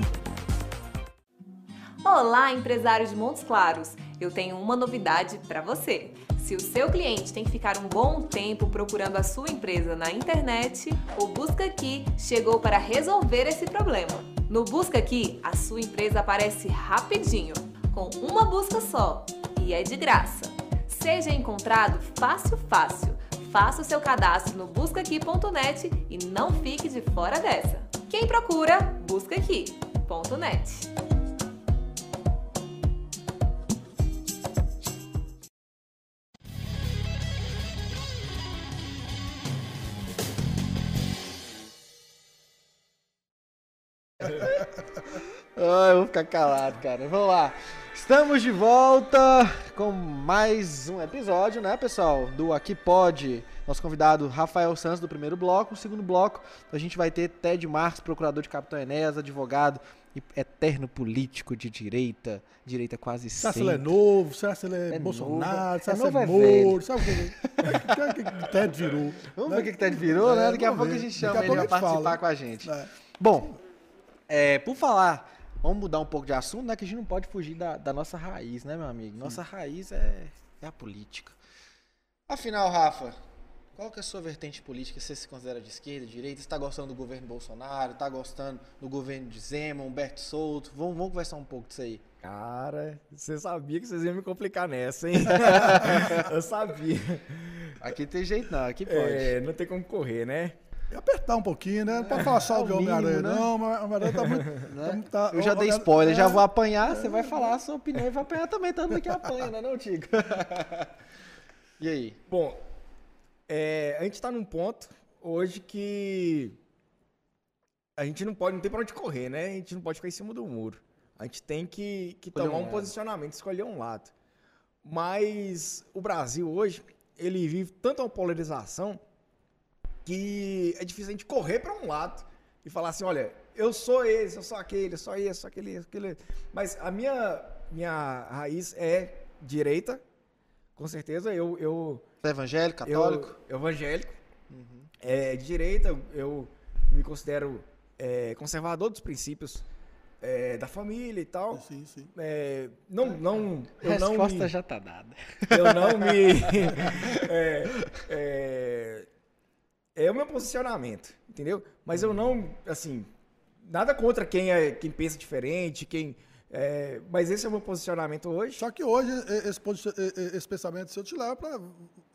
Olá, empresário de Montes Claros! Eu tenho uma novidade para você. Se o seu cliente tem que ficar um bom tempo procurando a sua empresa na internet, o Busca Aqui chegou para resolver esse problema. No Busca Aqui, a sua empresa aparece rapidinho, com uma busca só, e é de graça. Seja encontrado fácil, fácil. Faça o seu cadastro no buscaqui.net e não fique de fora dessa. Quem procura, busca aqui.net. eu vou ficar calado, cara. Vamos lá. Estamos de volta com mais um episódio, né, pessoal? Do Aqui Pode. Nosso convidado Rafael Santos do primeiro bloco. No segundo bloco, a gente vai ter Ted Marques, procurador de Capitão Enéas, advogado e eterno político de direita, direita quase Será se sempre. ele é novo? Será se ele é, É Bolsonaro? novo. Será É se é novo, é Moro? Sabe o que, o que, que o Ted virou? Vamos ver o que, que Ted virou, né? É, Daqui a pouco a gente Daqui a chama ele pouco pra a participar com a gente. É. Bom, é, por falar, vamos mudar um pouco de assunto, né? Que a gente não pode fugir da, da nossa raiz, né, meu amigo? Nossa raiz é, é a política. Afinal, Rafa, qual que é a sua vertente política? Você se considera de esquerda, de direita? Você está gostando do governo Bolsonaro? Está gostando do governo de Zema, Humberto Souto? Vamos, vamos conversar um pouco disso aí. Cara, você sabia que vocês iam me complicar nessa, hein? eu sabia. Aqui tem jeito não, aqui pode. É, não tem como correr, né? E apertar um pouquinho, né? Não pode falar só é o de mínimo, Homem-Aranha, né? não. mas Homem-Aranha tá muito. Né? tá- tá- Eu já dei spoiler, já é, vou apanhar, você vai falar a sua opinião e vai apanhar também, tanto que apanha, né, não, Tico? e aí? Bom, é, a gente tá num ponto hoje que a gente não pode, não tem pra onde correr, né? A gente não pode ficar em cima do muro. A gente tem que, que tomar um um posicionamento, escolher um lado. Mas o Brasil hoje, ele vive tanta uma polarização que é difícil a gente correr para um lado e falar assim, olha, eu sou esse, eu sou aquele, eu sou esse, eu sou aquele, aquele. Mas a minha, minha raiz é direita, com certeza. Eu, eu, Você é evangélico, católico? eu, evangélico, é, de direita, eu, me considero é, conservador dos princípios é, da família e tal. Sim, sim. É, não, não, eu não Resposta me, já tá dada. eu não me. é, o meu posicionamento, entendeu? Mas eu não, assim, nada contra quem, é, quem pensa diferente, quem. é, mas esse é o meu posicionamento hoje. Só que hoje esse, esse pensamento seu te leva para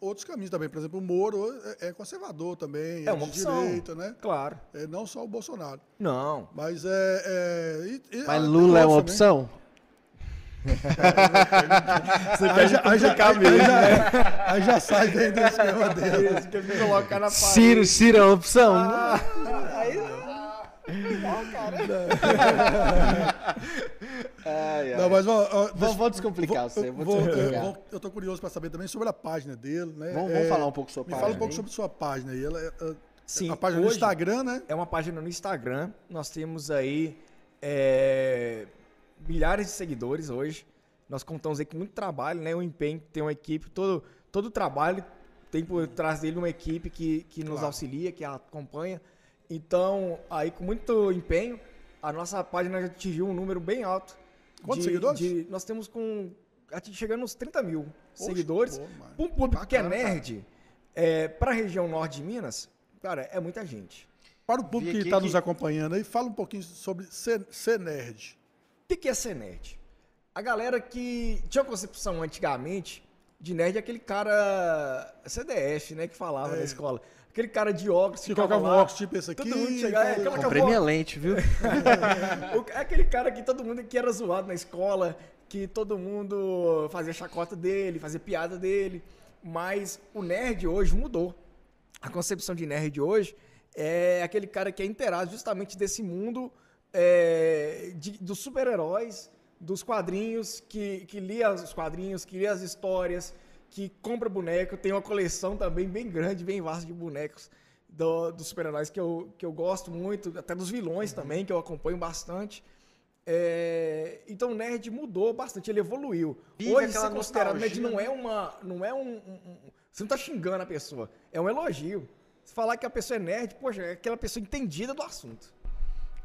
outros caminhos também. Por exemplo, o Moro é- é conservador também, é, É uma de opção. direita, né? Claro. É, não só o Bolsonaro. Não. Mas é. é e- e- Mas Lula é uma né? opção? Você Aí já, aí, já, aí, aí né? já, aí já sai dentro do esquema dele. Quer me colocar na parede. Ciro, Ciro é uma opção? Ai, ai. Não, mas, ó, ó, Vamos, deixa- vamos descomplicar vou- você, eu vou vou- descomplicar. eu vou- Eu tô curioso para saber também sobre a página dele, né? Vamos, É, vamos falar um pouco sobre Me a fala um página pouco aí. sobre sua página aí. Ela, é- é- Sim, a página no Instagram, né? É uma página no Instagram. Nós temos aí é, milhares de seguidores hoje. Nós contamos aí com muito trabalho, né? O empenho, tem uma equipe, todo, todo o trabalho tem por trás dele uma equipe que, que nos Claro. auxilia, que acompanha. Então, aí com muito empenho, a nossa página já atingiu um número bem alto. Quantos de- seguidores? de- nós temos com. Chegando uns 30 mil Poxa, seguidores. Para um público que é Bacana, nerd, é, para a região norte de Minas, cara, é muita gente. Para o público que está nos acompanhando aí, fala um pouquinho sobre ser, ser nerd. O que que é ser nerd? A galera que tinha uma concepção antigamente de nerd é aquele cara CDF, né, que falava na escola. Aquele cara de óculos Se ficava colocar um lá, óculos tipo esse aqui. todo mundo chegava, é, fala- aquela Comprei minha lente, viu? É aquele cara que todo mundo que era zoado na escola, que todo mundo fazia chacota dele, fazia piada dele. Mas o nerd hoje mudou. A concepção de nerd hoje é aquele cara que é inteirado justamente desse mundo é, de- dos super-heróis, dos quadrinhos, que, que lia os quadrinhos, que lia as histórias, que compra boneco, tem uma coleção também bem grande, bem vasta de bonecos do- dos super-heróis que eu, que eu gosto muito, até dos vilões Uhum. também, que eu acompanho bastante. É, então o nerd mudou bastante, ele evoluiu. Vive Hoje aquela ser considerado nerd não é uma, não é um, um- um- você não tá xingando a pessoa, é um elogio. Se falar que a pessoa é nerd, poxa, é aquela pessoa entendida do assunto.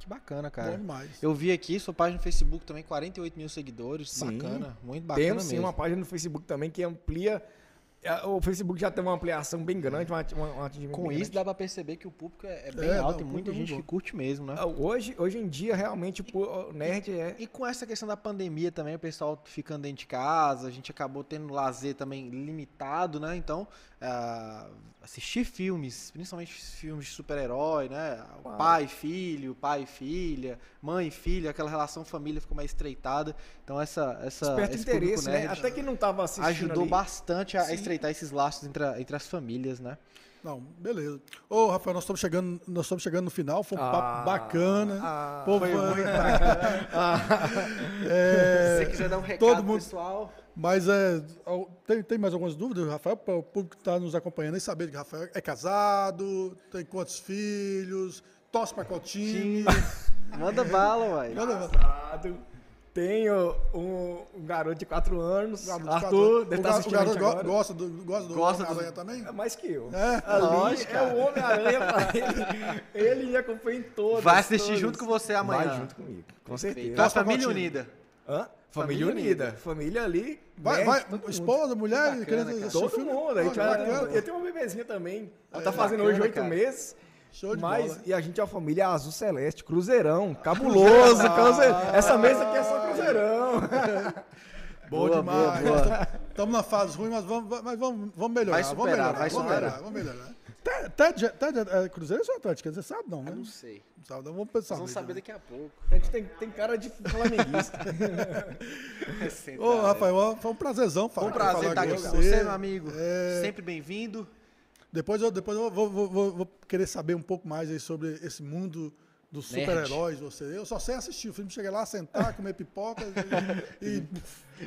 Que bacana, Bom cara. demais. Eu vi aqui, sua página no Facebook também, 48 mil seguidores. Sim. Bacana, muito bacana Temos sim mesmo. uma página no Facebook também que amplia. é, O Facebook já tem uma ampliação bem grande, uma, uma, um atingimento Com isso dá pra perceber que o público é, é bem É, alto e muita gente que curte mesmo, né? Ah, Hoje, hoje em dia, realmente, pô, o nerd é. E com essa questão da pandemia também, o pessoal ficando dentro de casa, a gente acabou tendo lazer também limitado, né? Então, ah, assistir filmes, principalmente filmes de super-herói, né? Claro. Pai, filho, pai e filha, mãe e filho, aquela relação família ficou mais estreitada. Então, essa, essa Desperta esse interesse, né? Até quem não tava assistindo ajudou ali, bastante a Sim. estreitar esses laços entre, a- entre as famílias, né? Não, beleza. Ô, Rafael, nós estamos chegando, nós estamos chegando no final, foi um papo bacana. ah, Pô, foi muito bacana. É, Se você quiser dar um recado todo mundo- pessoal, Mas é, tem, tem mais algumas dúvidas, Rafael, para o público que está nos acompanhando e saber que Rafael é casado, tem quantos filhos, torce para qual time. manda bala, uai. Manda- Casado. Tenho um, um garoto de 4 anos, Garoto Arthur, deve o estar ga- assistindo o garoto agora. gosta do, gosta do Homem-Aranha também? É mais que eu. É? Ali Lógico, é o Homem-Aranha pra ele. Ele me acompanha em todas. Vai assistir todas. junto com você amanhã. Vai junto comigo, com certeza. A Gosta família unida. Hã? Família Família, unida. Família ali. Vai, né, vai, esposa, mulher, bacana, cara. o Todo filme? mundo. A gente Olha, vai, bacana. eu tenho uma bebezinha também. Ela tá É, fazendo bacana, hoje oito cara. meses. Show de Mas, bola. e a gente é uma família azul celeste, cruzeirão, cabuloso. cruze- Essa mesa aqui é só cruzeirão. Bom Boa, demais. boa, Estamos na fase ruim, mas vamos, mas vamos, vamos melhorar. Vai vamos superar, melhorar, vai vamos superar. melhorar. Vamos melhorar. Ted, Ted, Ted é Cruzeiro ou Atlético? Você sabe não, né? Eu não sei. Não sabe, não. Vamos pensar. Vocês vão nisso, saber daqui a pouco. A gente tem, tem cara de flamenguista. Ô, Rafael, foi um prazerzão Foi falar um prazer falar estar aqui com você. você, meu amigo. É, Sempre bem-vindo. Depois eu, depois eu vou, vou- vou- vou querer saber um pouco mais aí sobre esse mundo dos super-heróis. Você. Eu só sei assistir o filme, chegar lá, sentar, comer pipoca e, e-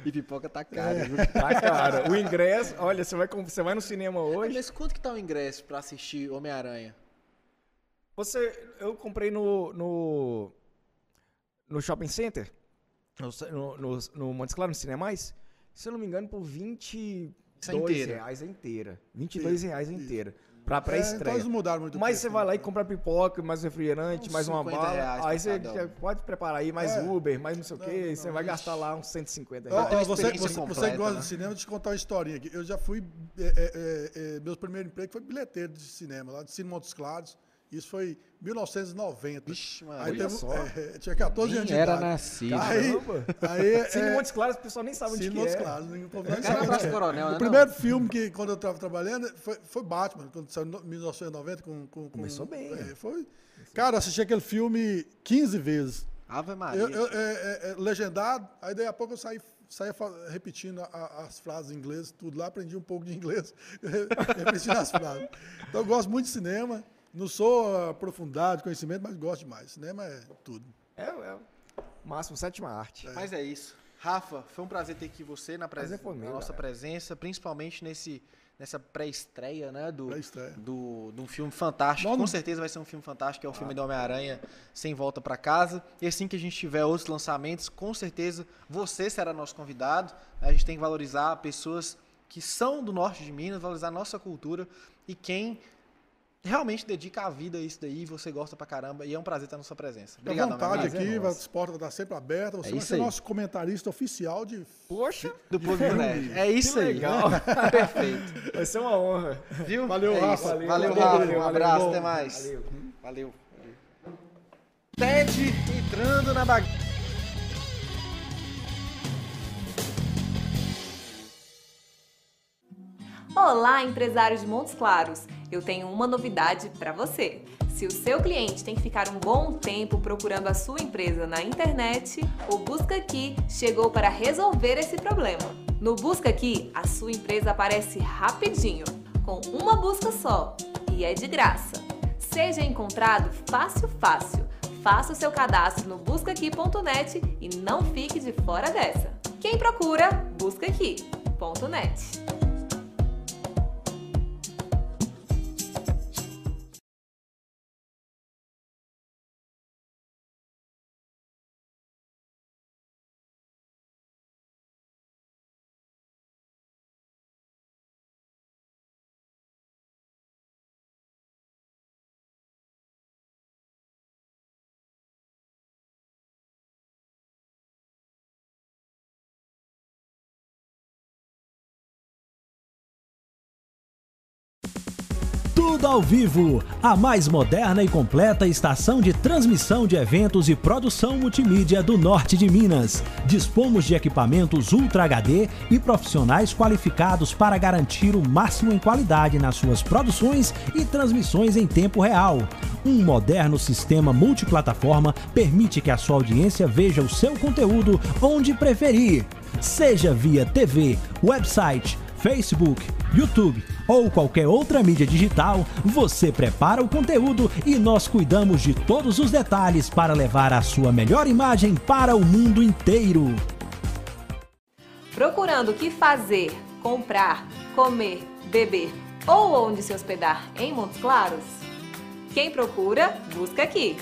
E pipoca tá cara, viu? Tá, cara. O ingresso, olha, você vai, você vai no cinema hoje. Mas quanto que tá o ingresso pra assistir Homem-Aranha? Você, eu comprei no, no, no Shopping Center, no, no, no, Montes Claros, no Cinemais, se eu não me engano, por 22 Isso é inteira. reais a inteira. 22 reais a inteira. Pra É, então pré-estreia. eles não mudaram muito Mas preço, você vai lá e compra pipoca, mais refrigerante, Uns mais uma 50 bala. reais aí você um. pode preparar aí mais É. Uber, mais não sei o Não, quê. não, você vai ixi. gastar lá uns 150 Ó, reais. uma ó, você, você, você completa, que gosta né? de cinema, deixa eu te contar uma historinha aqui. Eu já fui. é, é, é, é, meu primeiro emprego foi bilheteiro de cinema, lá de Cine Montes Claros. Isso foi em 1990. Vixe, mano. Aí olha teve, só. é, tinha 14 anos de era idade. nascido. Aí, Caramba. aí, Cine é, Montes Claros, o pessoal nem sabe onde Cine que Montes é. Claros. ninguém- o povo não Cara, sabe onde abraço é. coronel, né? O primeiro filme que, quando eu estava trabalhando, foi, foi Batman, quando saiu em 1990 com... com, com Começou bem, é, né? foi. Cara, assisti aquele filme 15 vezes. Ave Maria. Eu, eu- é, é, é, legendado, aí daí a pouco eu saí, saía fa- repetindo a- as frases em inglês, tudo lá, aprendi um pouco de inglês, repetindo as frases. Então eu gosto muito de cinema, não sou aprofundado de conhecimento, mas gosto demais. Cinema é tudo. É, é. Máximo, sétima arte. Mas é isso. Rafa, foi um prazer ter aqui você na, presen- meu, na nossa galera. presença, principalmente nesse, nessa pré-estreia, né? Do, Pré-estreia. do, de um filme fantástico. Com não- certeza vai ser um filme fantástico, que é o filme do Homem-Aranha Sem Volta pra Casa. E assim que a gente tiver outros lançamentos, com certeza você será nosso convidado. A gente tem que valorizar pessoas que são do norte de Minas, valorizar a nossa cultura e quem realmente dedica a vida a isso daí, e você gosta pra caramba, e é um prazer estar na sua presença. Fica à Obrigado, meu vontade aqui, É as portas estão sempre abertas. Você É vai ser aí. nosso comentarista oficial de Poxa, do Povo do Nerd. É isso que aí. legal. Perfeito. Vai ser uma honra. Viu? Valeu, É Rafa. Valeu, Valeu, valeu, Rafa. valeu, um valeu. abraço, Bom. até mais. Valeu. Valeu. Ted entrando na bagunça. Olá, empresários de Montes Claros! Eu tenho uma novidade para você. Se o seu cliente tem que ficar um bom tempo procurando a sua empresa na internet, o Busca Aqui chegou para resolver esse problema. No Busca Aqui, a sua empresa aparece rapidinho, com uma busca só, e é de graça. Seja encontrado fácil, fácil. Faça o seu cadastro no buscaqui.net e não fique de fora dessa. Quem procura, busca aqui.net. Tudo ao vivo, a mais moderna e completa estação de transmissão de eventos e produção multimídia do norte de Minas. Dispomos de equipamentos Ultra HD e profissionais qualificados para garantir o máximo em qualidade nas suas produções e transmissões em tempo real. Um moderno sistema multiplataforma permite que a sua audiência veja o seu conteúdo onde preferir, seja via TV, website, Facebook, YouTube ou qualquer outra mídia digital, você prepara o conteúdo e nós cuidamos de todos os detalhes para levar a sua melhor imagem para o mundo inteiro. Procurando o que fazer, comprar, comer, beber ou onde se hospedar em Montes Claros? Quem procura, busca aqui.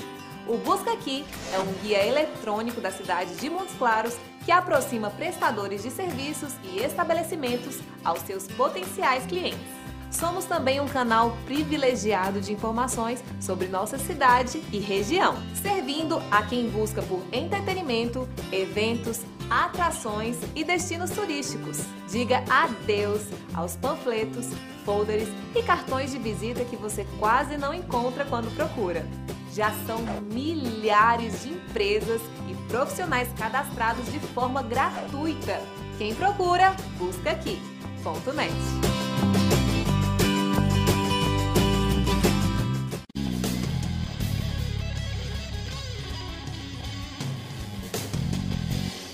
O Busca Aqui é um guia eletrônico da cidade de Montes Claros que aproxima prestadores de serviços e estabelecimentos aos seus potenciais clientes. Somos também um canal privilegiado de informações sobre nossa cidade e região, servindo a quem busca por entretenimento, eventos, atrações e destinos turísticos. Diga adeus aos panfletos, folders e cartões de visita que você quase não encontra quando procura. Já são milhares de empresas profissionais cadastrados de forma gratuita. Quem procura, busca aqui. Ponto net.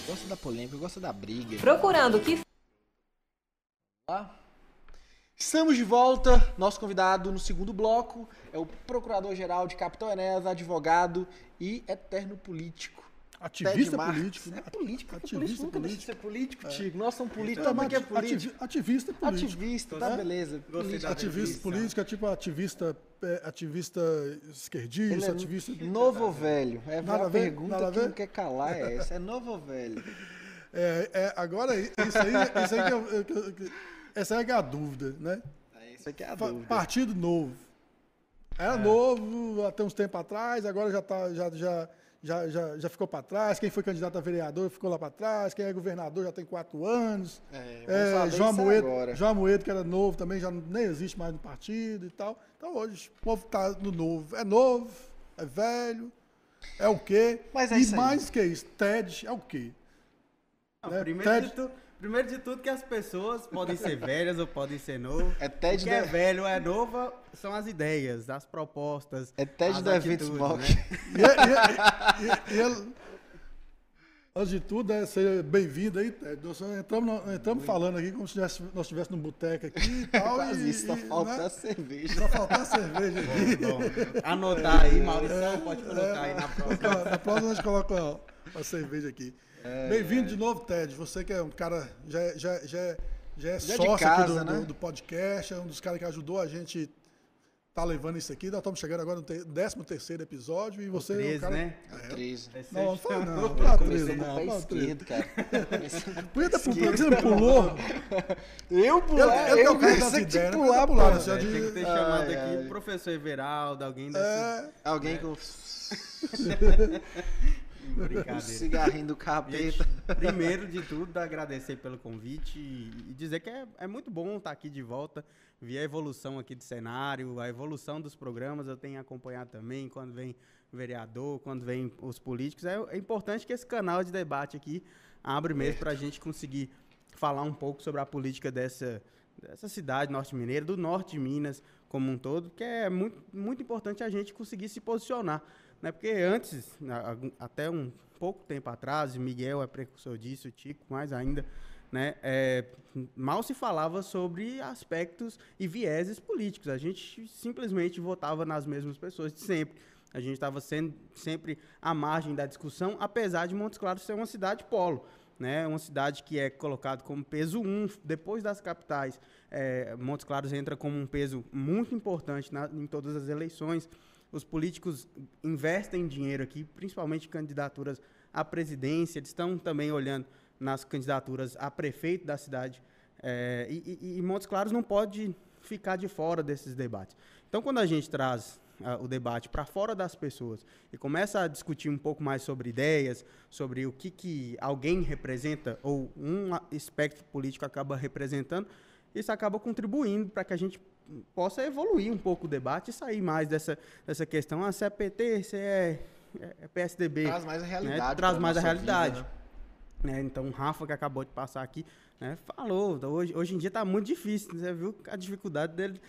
Gosta da polêmica, gosta da briga. Procurando o que Tá? Estamos de volta. Nosso convidado no segundo bloco é o Procurador-Geral de Capitão Enéas, advogado e eterno político. Ativista político, né? É político, é Ativista político. Nunca deixa de político. ser político, Tico. Nós somos Então, políticos, que é ati- político. ati- ativista político. Ativista, tá beleza. Ativista político é tipo ativista, é, ativista esquerdista, é ativista. novo ou velho? É Nada a a ver, pergunta nada a que ver. não quer calar é essa. É novo ou velho? É, é, agora, isso aí, isso aí que eu- que eu- que- essa aí que é a dúvida, né? É, Isso aqui é a dúvida. Partido novo. Era novo até uns tempos atrás, agora já, tá, já, já, já, já, já ficou para trás. Quem foi candidato a vereador ficou lá para trás. Quem é governador já tem quatro anos. É, É, João agora. João Amoedo, que era novo também, já nem existe mais no partido e tal. Então hoje o povo está no novo. É novo, é velho, é o quê? Mas é e isso aí. mais que isso, TED é o quê? Não, né? primeiro, Ted- de tu- primeiro de tudo que as pessoas podem ser velhas ou podem ser novas. É Ted o que é da- velho ou é nova são as ideias, as propostas. É Ted da Smoke. né? E- e ele- antes de tudo, é ser bem-vindo aí, Ted. Nós entramos, nós entramos falando aqui como se tivesse- nós estivéssemos no boteco aqui e tal. Quase e, isso, só e, falta né? cerveja. Só faltar cerveja aqui. Bom, anotar aí, Maurição, pode colocar aí na próxima. Na próxima a gente coloca a cerveja aqui. Bem-vindo de novo, Ted. Você que é um cara, já, é- já, já, é- já é Já é de sócio aqui casa, do, né? do, do podcast, é um dos caras que ajudou a gente tá levando isso aqui. Nós estamos chegando agora no 13 terceiro episódio e você é um 13, cara... né? É 13. Não, não fala não, Começou fala Começou 13 com o não, pé fala 13. esquerdo, cara. Podia ter pulado, você não pulou? Eu pular, é eu cara das pensei que tinha né? pular, pular, pô. assim, ó, É, de- tem que ter chamado aqui o professor Everaldo, alguém desse. é, Alguém com Brincadeira. cigarrinho do Gente, capeta. primeiro de tudo, agradecer pelo convite e dizer que é, é muito bom estar aqui de volta. Vi a evolução aqui do cenário, a evolução dos programas, eu tenho acompanhado também, quando vem vereador, quando vem os políticos. É, é importante que esse canal de debate aqui abre mesmo para a gente conseguir falar um pouco sobre a política dessa, dessa cidade norte-mineira, do norte de Minas como um todo, que é muito, muito importante a gente conseguir se posicionar. Né? Porque antes, até um pouco tempo atrás, Miguel é precursor disso, Tico mais ainda, né? é, mal se falava sobre aspectos e vieses políticos. A gente simplesmente votava nas mesmas pessoas de sempre. A gente estava sempre à margem da discussão, apesar de Montes Claros ser uma cidade polo. Né, uma cidade que é colocado como peso 1, depois das capitais. É, Montes Claros entra como um peso muito importante na- em todas as eleições. Os políticos investem dinheiro aqui, principalmente candidaturas à presidência. Eles estão também olhando nas candidaturas a prefeito da cidade. É, e, e- e Montes Claros não pode ficar de fora desses debates. Então, quando a gente traz ah, o debate para fora das pessoas e começa a discutir um pouco mais sobre ideias, sobre o que, que alguém representa ou um espectro político acaba representando, isso acaba contribuindo para que a gente possa evoluir um pouco o debate e sair mais dessa, dessa questão, ah, se é PT, se é, é PSDB. Traz mais a né? realidade. Traz pra mais a realidade. vida, né? né? Então, o Rafa, que acabou de passar aqui, né, falou. Hoje, hoje em dia está muito difícil. Você viu a dificuldade dele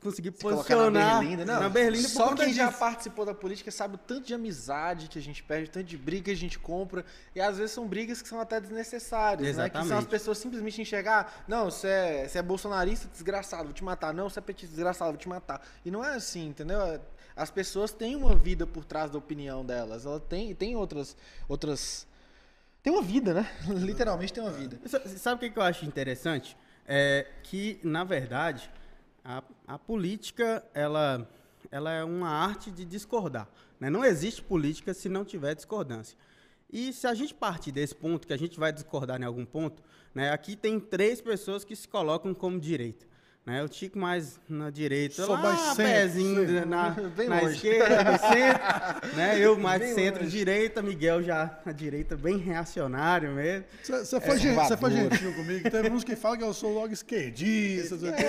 conseguir Se colocar na posicionar Berlinda, não. na Berlinda Só quem já disso. participou da política sabe o tanto de amizade que a gente perde, o tanto de briga que a gente compra. E às vezes são brigas que são até desnecessárias, né? Que são as Exatamente. pessoas simplesmente enxergar, não, você é, você é bolsonarista, desgraçado, vou te matar. Não, você é petista, desgraçado, vou te matar. E não é assim, entendeu? É- As pessoas têm uma vida por trás da opinião delas. Ela tem, tem outras, outras... Tem uma vida, né? Literalmente tem uma vida. Sa- Sabe o que que eu acho interessante? É que, na verdade, a, a política, ela, ela é uma arte de discordar. né? Não existe política se não tiver discordância. E se a gente partir desse ponto, que a gente vai discordar em algum ponto, né, aqui tem três pessoas que se colocam como direita. Né? O Chico mais na direita, Sou lá, mais centro, pezinho sim. na, Bem na longe. esquerda, no centro. né? Eu mais Bem centro-direita, Miguel já na direita, bem reacionário mesmo. Você foi, você foi gentil comigo. Teve uns que falam que eu sou logo esquerdista. sei o quê.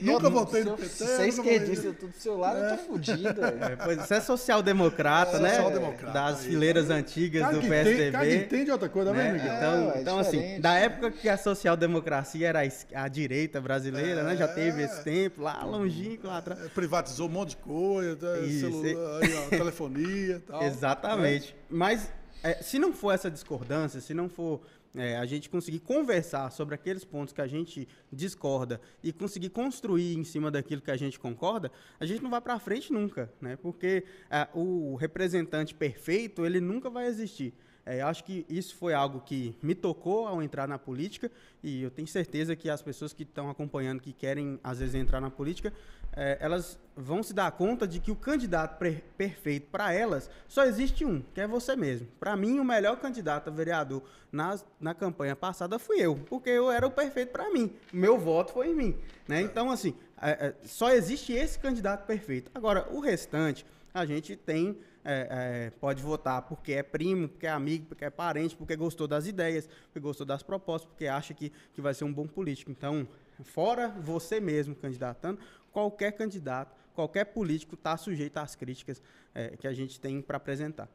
Eu- Nunca eu- votei no PT, Se você é esquerdista, eu tô do seu lado, eu tô fudido. É, você é social-democrata, né? Social-democrata, Das aí. fileiras antigas Cara do que tem- cara que PSDB. entende outra coisa, né? Miguel? Então, É, é então assim, da época que a social-democracia era a direita brasileira, né? Já teve esse tempo, lá longínquo, lá atrás. É, Privatizou um monte de coisa, tá, Isso, celular, aí, ó, telefonia e tal. Exatamente. Mas é, se não for essa discordância, se não for é, a gente conseguir conversar sobre aqueles pontos que a gente discorda e conseguir construir em cima daquilo que a gente concorda, a gente não vai para frente nunca, né? Porque é, o representante perfeito ele nunca vai existir. É, acho que isso foi algo que me tocou ao entrar na política e eu tenho certeza que as pessoas que estão acompanhando, que querem às vezes entrar na política, é, elas vão se dar conta de que o candidato perfeito para elas só existe um, que é você mesmo. Para mim, o melhor candidato a vereador nas- na campanha passada fui eu, porque eu era o perfeito para mim. Meu voto foi em mim. Né? Então, assim, é, é, só existe esse candidato perfeito. Agora, o restante, a gente tem. é, é, pode votar porque é primo, porque é amigo, porque é parente, porque gostou das ideias, porque gostou das propostas, porque acha que, que vai ser um bom político. Então, fora você mesmo candidatando, qualquer candidato, qualquer político está sujeito às críticas é, que a gente tem para apresentar.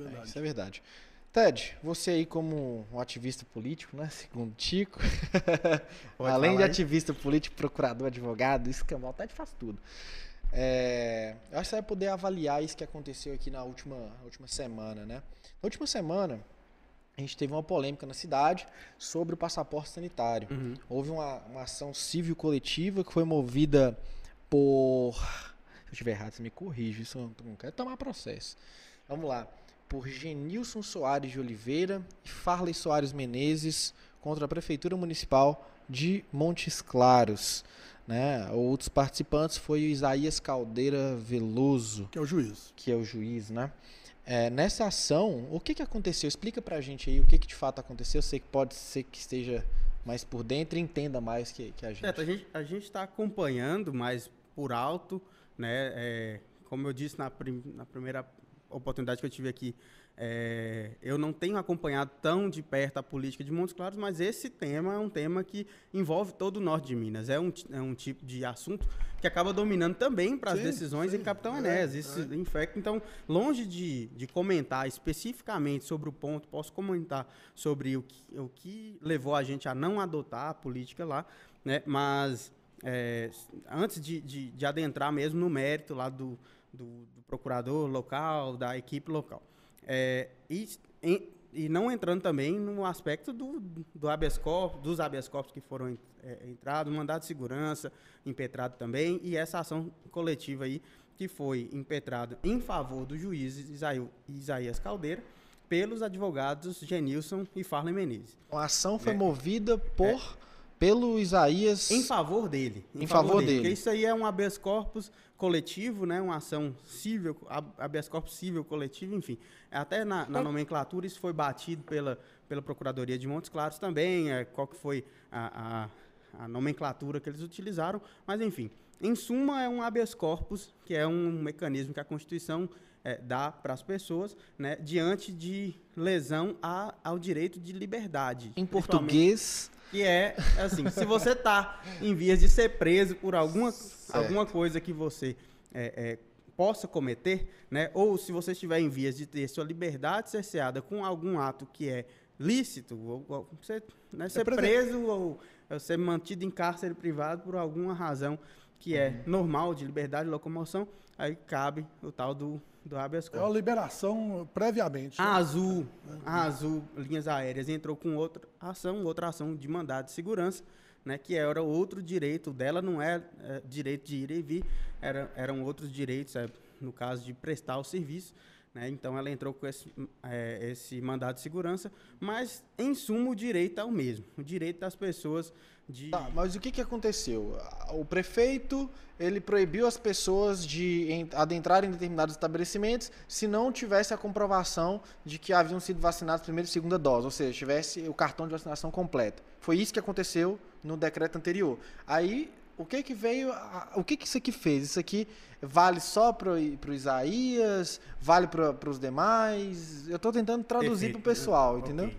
É, isso é verdade. Ted, você aí como um ativista político, né? Segundo Tico. Além de aí. ativista político, procurador, advogado, escambau, o Ted faz tudo. É, eu acho que você vai poder avaliar isso que aconteceu aqui na última, última semana, né? Na última semana, a gente teve uma polêmica na cidade sobre o passaporte sanitário. Houve uma, uma ação civil coletiva que foi movida por. Se eu estiver errado, você me corrige, isso eu não quero tomar processo. Vamos lá. Por Genilson Soares de Oliveira e Farley Soares Menezes contra a Prefeitura Municipal de Montes Claros. Né? Outros participantes foi o Isaías Caldeira Veloso, Que é o juiz. que é o juiz, né? É, nessa ação, o que, que aconteceu? Explica pra gente aí o que, que de fato aconteceu. Eu sei que pode ser que esteja mais por dentro e entenda mais que, que a gente. Certo, a gente está acompanhando, mas por alto, né? é, como eu disse na, prim- na primeira oportunidade que eu tive aqui, é, eu não tenho acompanhado tão de perto a política de Montes Claros, mas esse tema é um tema que envolve todo o norte de Minas. É um, é um tipo de assunto que acaba dominando também para as Sim, decisões em sim, Capitão é, Enéas. Isso infecta. Então, longe de, de comentar especificamente sobre o ponto, posso comentar sobre o que, o que levou a gente a não adotar a política lá, né? Mas é, antes de, de, de adentrar mesmo no mérito lá do, do, do procurador local, da equipe local. É, e, em- e não entrando também no aspecto do, do habeas corpus, dos habeas corpus que foram é, entrados, mandado de segurança impetrado também, e essa ação coletiva aí que foi impetrada em favor do juiz Isaí- Isaías Caldeira pelos advogados Genilson e Farley Menezes. A ação foi É. movida por pelo Isaías. Em favor dele. Em favor dele. Porque isso aí é um habeas corpus coletivo, né? Uma ação civil, hab- habeas corpus civil coletivo, enfim. Até na, na nomenclatura isso foi batido pela, pela Procuradoria de Montes Claros também, é, qual que foi a, a, a nomenclatura que eles utilizaram, mas enfim. Em suma, é um habeas corpus, que é um mecanismo que a Constituição é, dá para as pessoas, né, diante de lesão a, ao direito de liberdade. Em português, que é assim, se você está em vias de ser preso por alguma, alguma coisa que você é, é, possa cometer, né? Ou se você estiver em vias de ter sua liberdade cerceada com algum ato que é lícito, ou, ou você né, ser preve- preso ou, ou ser mantido em cárcere privado por alguma razão que é normal, de liberdade de locomoção, aí cabe o tal do, do habeas É uma corpus. liberação previamente. A Azul, a Azul Linhas Aéreas entrou com outra ação, outra ação de mandado de segurança, né, que era outro direito dela, não é, é, direito de ir e vir, era, eram outros direitos, é, no caso de prestar o serviço. Né, então ela entrou com esse, é, esse mandado de segurança, mas em suma o direito é o mesmo, o direito das pessoas de Tá, mas o que, que aconteceu? O prefeito ele proibiu as pessoas de en- adentrarem em determinados estabelecimentos se não tivesse a comprovação de que haviam sido vacinados primeira e segunda dose, ou seja, tivesse o cartão de vacinação completo. Foi isso que aconteceu no decreto anterior. Aí, o que que veio, o que que isso aqui fez? Isso aqui vale só para o Isaías, vale para os demais? Eu estou tentando traduzir para o pessoal, entendeu? ok.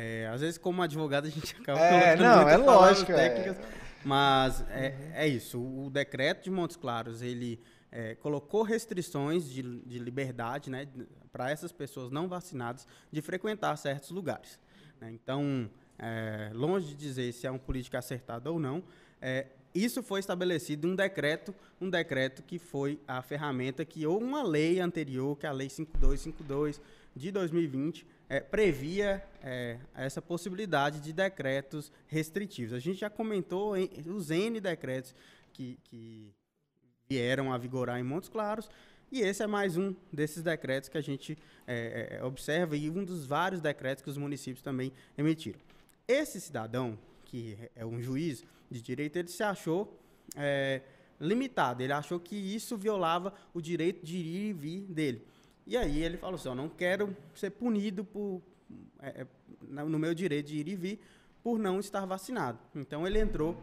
É, às vezes, como advogado, a gente acaba É, não, é lógico, é. técnicas, Mas é, é isso. O decreto de Montes Claros, ele é, colocou restrições de, de liberdade né, para essas pessoas não vacinadas de frequentar certos lugares. né. Então, é, longe de dizer se é uma política acertada ou não, é, isso foi estabelecido um decreto, um decreto que foi a ferramenta que ou uma lei anterior, que é a lei 5252 de 2020, é, previa é, essa possibilidade de decretos restritivos. A gente já comentou em, os N decretos que, que vieram a vigorar em Montes Claros, e esse é mais um desses decretos que a gente é, é, observa e um dos vários decretos que os municípios também emitiram. Esse cidadão, que é um juiz de direito, ele se achou é, limitado, ele achou que isso violava o direito de ir e vir dele. E aí ele falou assim, eu não quero ser punido por, é, é, no meu direito de ir e vir por não estar vacinado. Então ele entrou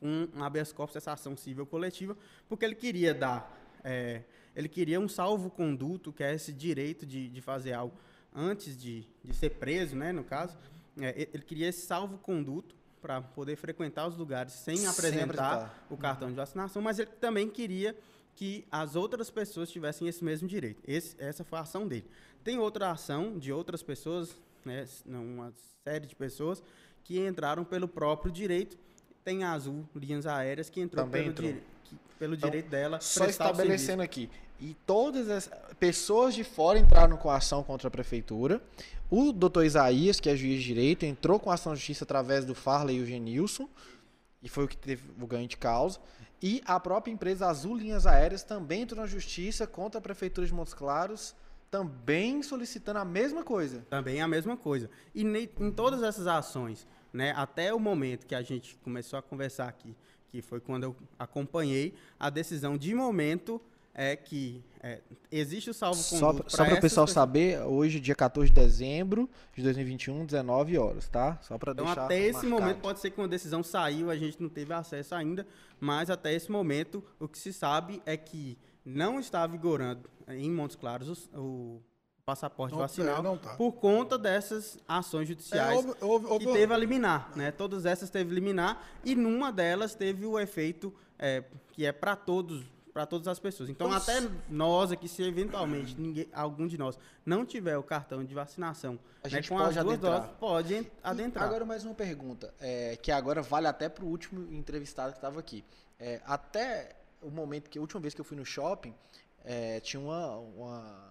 com um habeas corpus, essa ação civil coletiva, porque ele queria dar, é, ele queria um salvo-conduto, que é esse direito de, de fazer algo antes de, de ser preso, né, no caso, é, ele queria esse salvo-conduto para poder frequentar os lugares sem, Sem apresentar, apresentar. o cartão de vacinação, mas ele também queria que as outras pessoas tivessem esse mesmo direito. Esse- essa foi a ação dele. Tem outra ação de outras pessoas, né, uma série de pessoas que entraram pelo próprio direito. Tem a Azul Linhas Aéreas que entrou Também pelo, entrou. dire- que- pelo Então, direito dela. Só estabelecendo aqui. E todas as pessoas de fora entraram com ação contra a prefeitura. O doutor Isaías, que é juiz de direito, entrou com ação de justiça através do Farley e o Genilson. E foi o que teve o ganho de causa. E a própria empresa Azul Linhas Aéreas também entrou na justiça contra a prefeitura de Montes Claros, também solicitando a mesma coisa. Também a mesma coisa. E em todas essas ações, né, até o momento que a gente começou a conversar aqui, que foi quando eu acompanhei, a decisão de momento é que é, existe o salvo Só, conduto só para o pessoal saber, hoje, dia 14 de dezembro de 2021, 19 horas, tá? Só para Então, deixar até esse marcado. momento, pode ser que uma decisão saiu, a gente não teve acesso ainda, mas até esse momento, o que se sabe é que não está vigorando em Montes Claros os- o, passaporte Não, vacinal é, não tá. por conta dessas ações É, judiciais houve, houve, houve que teve a liminar, né? Todas essas teve liminar e numa delas teve o efeito é, que é para todos, para todas as pessoas. Então até nós aqui, se eventualmente ninguém, algum de nós não tiver o cartão de vacinação, A né, gente com pode as duas adentrar. doses, pode en- E adentrar. Agora mais uma pergunta, é, que agora vale até pro último entrevistado que estava aqui. É, até o momento que a última vez que eu fui no shopping, é, tinha uma, uma-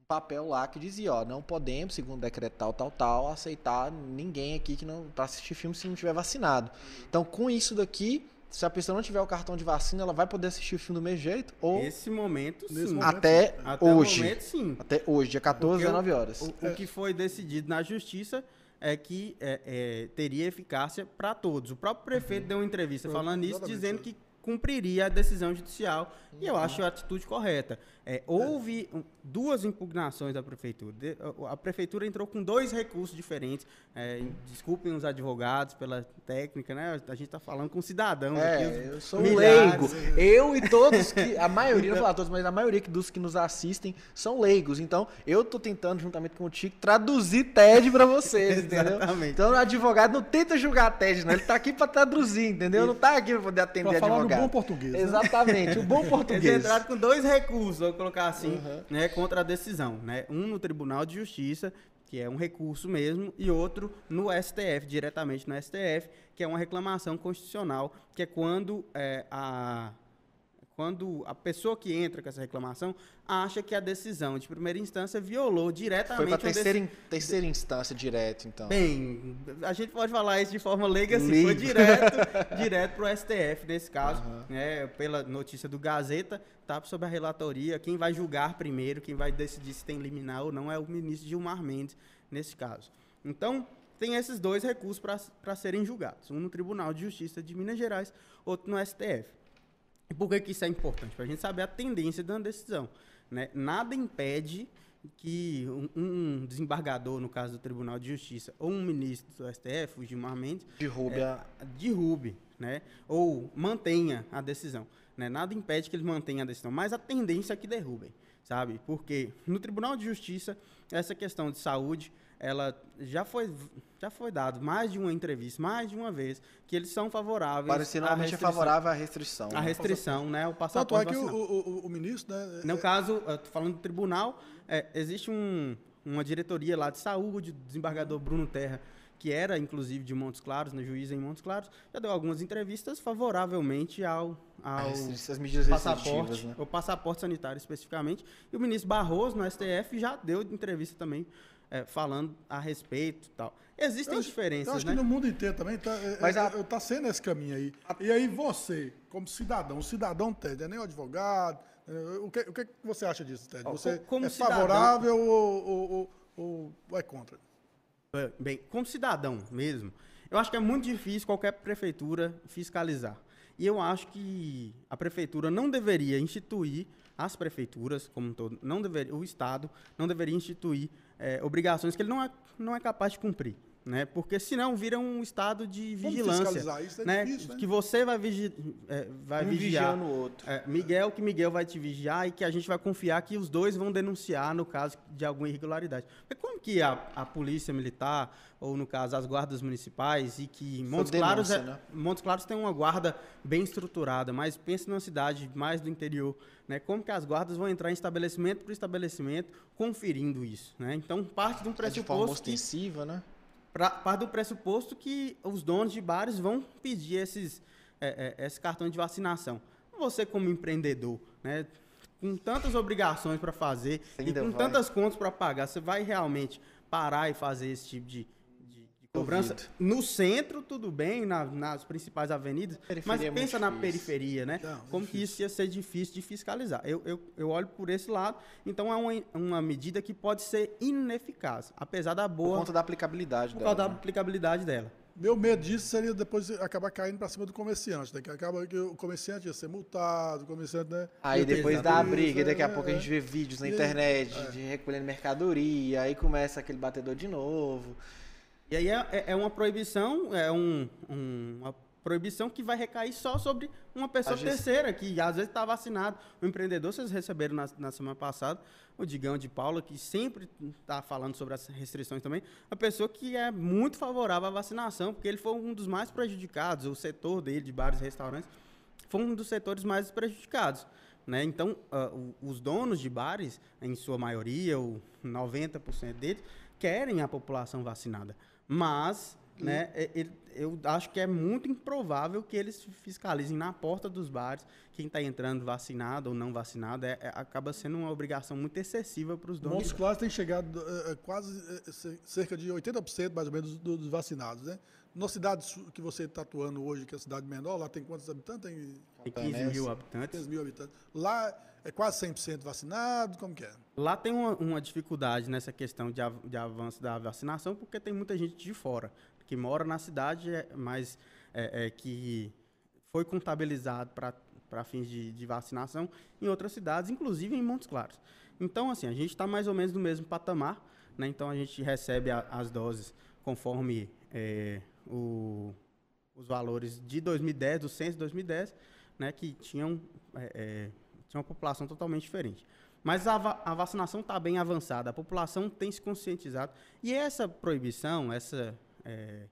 um papel lá que dizia, ó, não podemos, segundo o decreto tal, tal, tal, aceitar ninguém aqui que não para assistir filme se não tiver vacinado. Então, com isso daqui, se a pessoa não tiver o cartão de vacina, ela vai poder assistir o filme do mesmo jeito ou Esse momento, sim. momento, até, Até hoje. o momento, sim. Até hoje, dia 14, Porque o- 19 horas. O, o que foi decidido na justiça é que é, é, teria eficácia para todos. O próprio prefeito deu uma entrevista falando isso, exatamente dizendo que cumpriria a decisão judicial. E eu acho a atitude correta. É, houve um, duas impugnações da prefeitura. De- a- a prefeitura entrou com dois recursos diferentes. É, desculpem os advogados pela técnica, né? A gente está falando com cidadãos aqui. É, os eu sou um milhares. leigo. Eu e todos que. A maioria, não vou falar todos, mas a maioria que- dos que nos assistem são leigos. Então, eu tô tentando, juntamente com o Tico, traduzir TED pra vocês, entendeu? Então, o advogado não tenta julgar a TED, não. Ele tá aqui pra traduzir, entendeu? Não tá aqui pra poder atender Pra falar advogado. bom português, né? Exatamente, o bom Eles português. entraram com dois recursos, vou colocar assim, né, contra a decisão. Né? Um no Tribunal de Justiça, que é um recurso mesmo, e outro no STF, diretamente no STF, que é uma reclamação constitucional, que é quando é, a quando a pessoa que entra com essa reclamação acha que a decisão de primeira instância violou diretamente Foi deci- terceira, in- terceira instância direto, então. Bem, a gente pode falar isso de forma leiga assim, foi direto, direto pro STF nesse caso, né, pela notícia do Gazeta, tá sob a relatoria, quem vai julgar primeiro, quem vai decidir se tem liminar ou não é o ministro Gilmar Mendes nesse caso. Então, tem esses dois recursos para serem julgados, um no Tribunal de Justiça de Minas Gerais, outro no STF. E por que, que isso é importante? Para a gente saber a tendência da decisão. Né? Nada impede que um, um desembargador, no caso do Tribunal de Justiça, ou um ministro do STF, o Gilmar Mendes, Derrube é, derrube, né? ou mantenha a decisão. Né? Nada impede que ele mantenha a decisão, mas a tendência é que derrubem, sabe? Porque no Tribunal de Justiça, essa questão de saúde, ela já foi, já foi dado mais de uma entrevista, mais de uma vez, que eles são favoráveis normalmente é favorável à restrição. a né? restrição, né? O Tanto passaporte é que o, o, o- ministro, né? No caso, falando do tribunal, é, existe um- uma diretoria lá de saúde, do desembargador Bruno Terra, que era inclusive de Montes Claros, né, juiz em Montes Claros, já deu algumas entrevistas favoravelmente ao, ao passaporte, né? o passaporte sanitário especificamente. E o ministro Barroso, no STF, já deu entrevista também é, falando a respeito tal. Existem acho- diferenças, Eu acho né? que no mundo inteiro também tá, é, Mas é, a- tá sendo esse caminho aí. E aí você, como cidadão, cidadão Ted, é nem o advogado, é, o que, o que você acha disso, Ted? Você co- como é favorável ou, ou- ou- ou- ou é contra? Bem, como cidadão mesmo, eu acho que é muito difícil qualquer prefeitura fiscalizar. E eu acho que a prefeitura não deveria instituir, as prefeituras como um todo, não deveria, o Estado não deveria instituir eh, obrigações que ele não é, não é capaz de cumprir. Né? Porque senão vira um estado de vigilância. isso? É né? difícil, né? Que você vai, vigi eh, vai Um vigiar. vigiando o outro. É, Miguel, que Miguel vai te vigiar e que a gente vai confiar que os dois vão denunciar no caso de alguma irregularidade. Mas como que a, a polícia militar, ou no caso as guardas municipais, e que Montes Claros, é, denúncia, né? Montes Claros tem uma guarda bem estruturada, mas pense numa cidade mais do interior, né? Como que as guardas vão entrar em estabelecimento por estabelecimento conferindo isso, né? Então parte de um É de forma pressuposto que ostensiva, né? Pra, parte do pressuposto que os donos de bares vão pedir esses, é, é, esse cartão de vacinação. Você, como empreendedor, né, com tantas obrigações para fazer e com vai. tantas contas para pagar, você vai realmente parar e fazer esse tipo de cobrança? No centro, tudo bem, na- nas principais avenidas, mas é pensa na difícil. periferia, né? Não, é Como que isso ia ser difícil de fiscalizar? Eu, eu, eu olho por esse lado, então é uma, uma medida que pode ser ineficaz, apesar da Por boa conta da aplicabilidade por dela. causa da né? aplicabilidade dela. Meu medo disso seria depois acabar caindo para cima do comerciante, né? Que acaba que o comerciante ia ser multado, o comerciante, né? Aí depois que dá a briga, e daqui a é, pouco a gente vê vídeos na internet É. de recolhendo mercadoria, aí começa aquele batedor de novo. E aí é, é- é uma proibição, é um, um- uma proibição que vai recair só sobre uma pessoa A gest- terceira, que às vezes está vacinado. O empreendedor, vocês receberam na, na semana passada, o Digão de Paula, que sempre está falando sobre as restrições também, uma pessoa que é muito favorável à vacinação, porque ele foi um dos mais prejudicados, o setor dele, de bares e restaurantes, foi um dos setores mais prejudicados. Né? Então, o- os donos de bares, em sua maioria, o 90% deles, querem a população vacinada. Mas, né, é- ele- eu acho que é muito improvável que eles fiscalizem na porta dos bares quem está entrando vacinado ou não vacinado. É, é- acaba sendo uma obrigação muito excessiva para os donos. Montes Claros tem chegado eh, quase eh, ce- cerca de 80% mais ou menos dos, dos vacinados, né? Na cidade que você está atuando hoje, que é a cidade menor, lá tem quantos habitantes? Tem Tem 15 mil habitantes. 15 mil habitantes. Lá é quase 100% vacinado, como que é? Lá tem uma, uma dificuldade nessa questão de, av- de avanço da vacinação, porque tem muita gente de fora, que mora na cidade, é, mas é, é, que foi contabilizado para fins de, de vacinação em outras cidades, inclusive em Montes Claros. Então, assim, a gente está mais ou menos no mesmo patamar, né? então a gente recebe a- as doses conforme é, o- os valores de 2010, do censo de 2010, né, que tinham, é, é, tinha uma população totalmente diferente. Mas a, a vacinação está bem avançada, a população tem se conscientizado. E essa proibição, essa, é,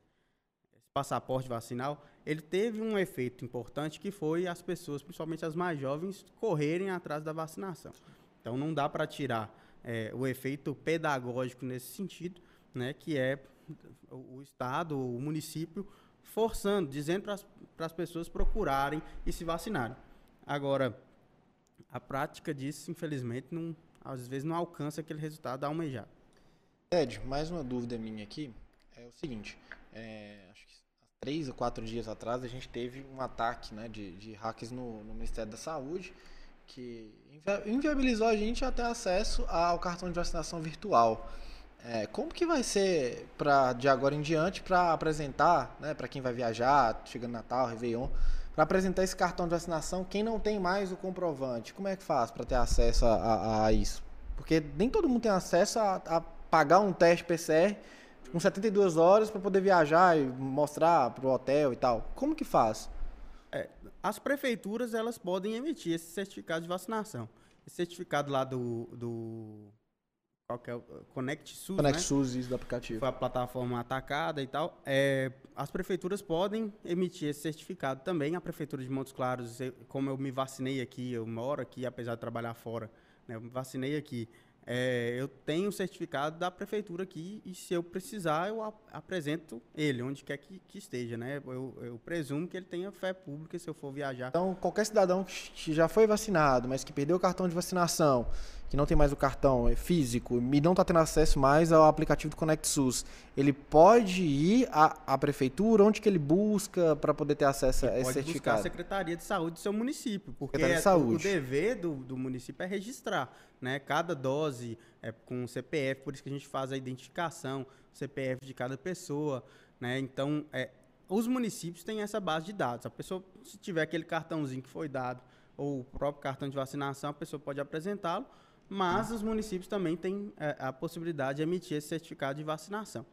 esse passaporte vacinal, ele teve um efeito importante que foi as pessoas, principalmente as mais jovens, correrem atrás da vacinação. Então não dá para tirar é, o efeito pedagógico nesse sentido, né, que é o, Estado, o município, forçando, dizendo para as pessoas procurarem e se vacinarem. Agora, a prática disso, infelizmente, não, às vezes não alcança aquele resultado almejado. Ted, mais uma dúvida minha aqui é o seguinte: é, acho que três ou quatro dias atrás a gente teve um ataque né, de, de hackers no, no Ministério da Saúde que inviabilizou a gente a ter acesso ao cartão de vacinação virtual. É, como que vai ser para de agora em diante para apresentar, né, para quem vai viajar, chegando Natal, Réveillon, para apresentar esse cartão de vacinação, quem não tem mais o comprovante, como é que faz para ter acesso a, a, a, isso? Porque nem todo mundo tem acesso a, a pagar um teste PCR com 72 horas para poder viajar e mostrar para o hotel e tal. Como que faz? É, as prefeituras elas podem emitir esse certificado de vacinação. Esse certificado lá do, do qual que é o Connect SUS, Connect né? SUS, isso do aplicativo. Foi a plataforma atacada e tal. É, as prefeituras podem emitir esse certificado também. A prefeitura de Montes Claros, como eu me vacinei aqui, eu moro aqui, apesar de trabalhar fora, né, eu me vacinei aqui. É, eu tenho o certificado da prefeitura aqui e se eu precisar eu ap apresento ele onde quer que, que esteja, né? Eu, eu, presumo que ele tenha fé pública se eu for viajar. Então qualquer cidadão que já foi vacinado, mas que perdeu o cartão de vacinação, que não tem mais o cartão é físico e não está tendo acesso mais ao aplicativo do Connect SUS, ele pode ir à, à prefeitura, onde que ele busca para poder ter acesso ele a esse pode certificado? Buscar a Secretaria de Saúde do seu município, porque é, o dever do, do município é registrar, né? Cada dose é com CPF, por isso que a gente faz a identificação, CPF de cada pessoa, né? Então, é, os municípios têm essa base de dados. A pessoa, se tiver aquele cartãozinho que foi dado, ou o próprio cartão de vacinação, a pessoa pode apresentá-lo mas os municípios também têm é, a possibilidade de emitir esse certificado de vacinação.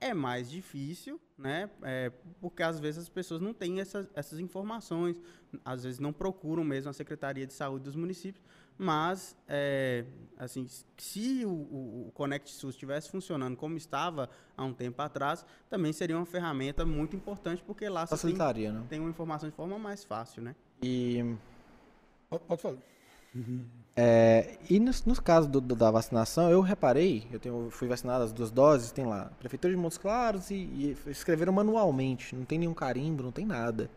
É mais difícil, né? É, porque às vezes as pessoas não têm essas, essas informações, às vezes não procuram mesmo a Secretaria de Saúde dos municípios, mas é, assim, se o, o, o Connect SUS estivesse funcionando como estava há um tempo atrás, também seria uma ferramenta muito importante, porque lá você tem, né? tem uma informação de forma mais fácil, né? E... Pode falar. Uhum. É, e nos, nos casos do, do, da vacinação, eu reparei, eu tenho, fui vacinado as duas doses, tem lá, Prefeitura de Montes Claros e, e, escreveram manualmente, não tem nenhum carimbo, não tem nada.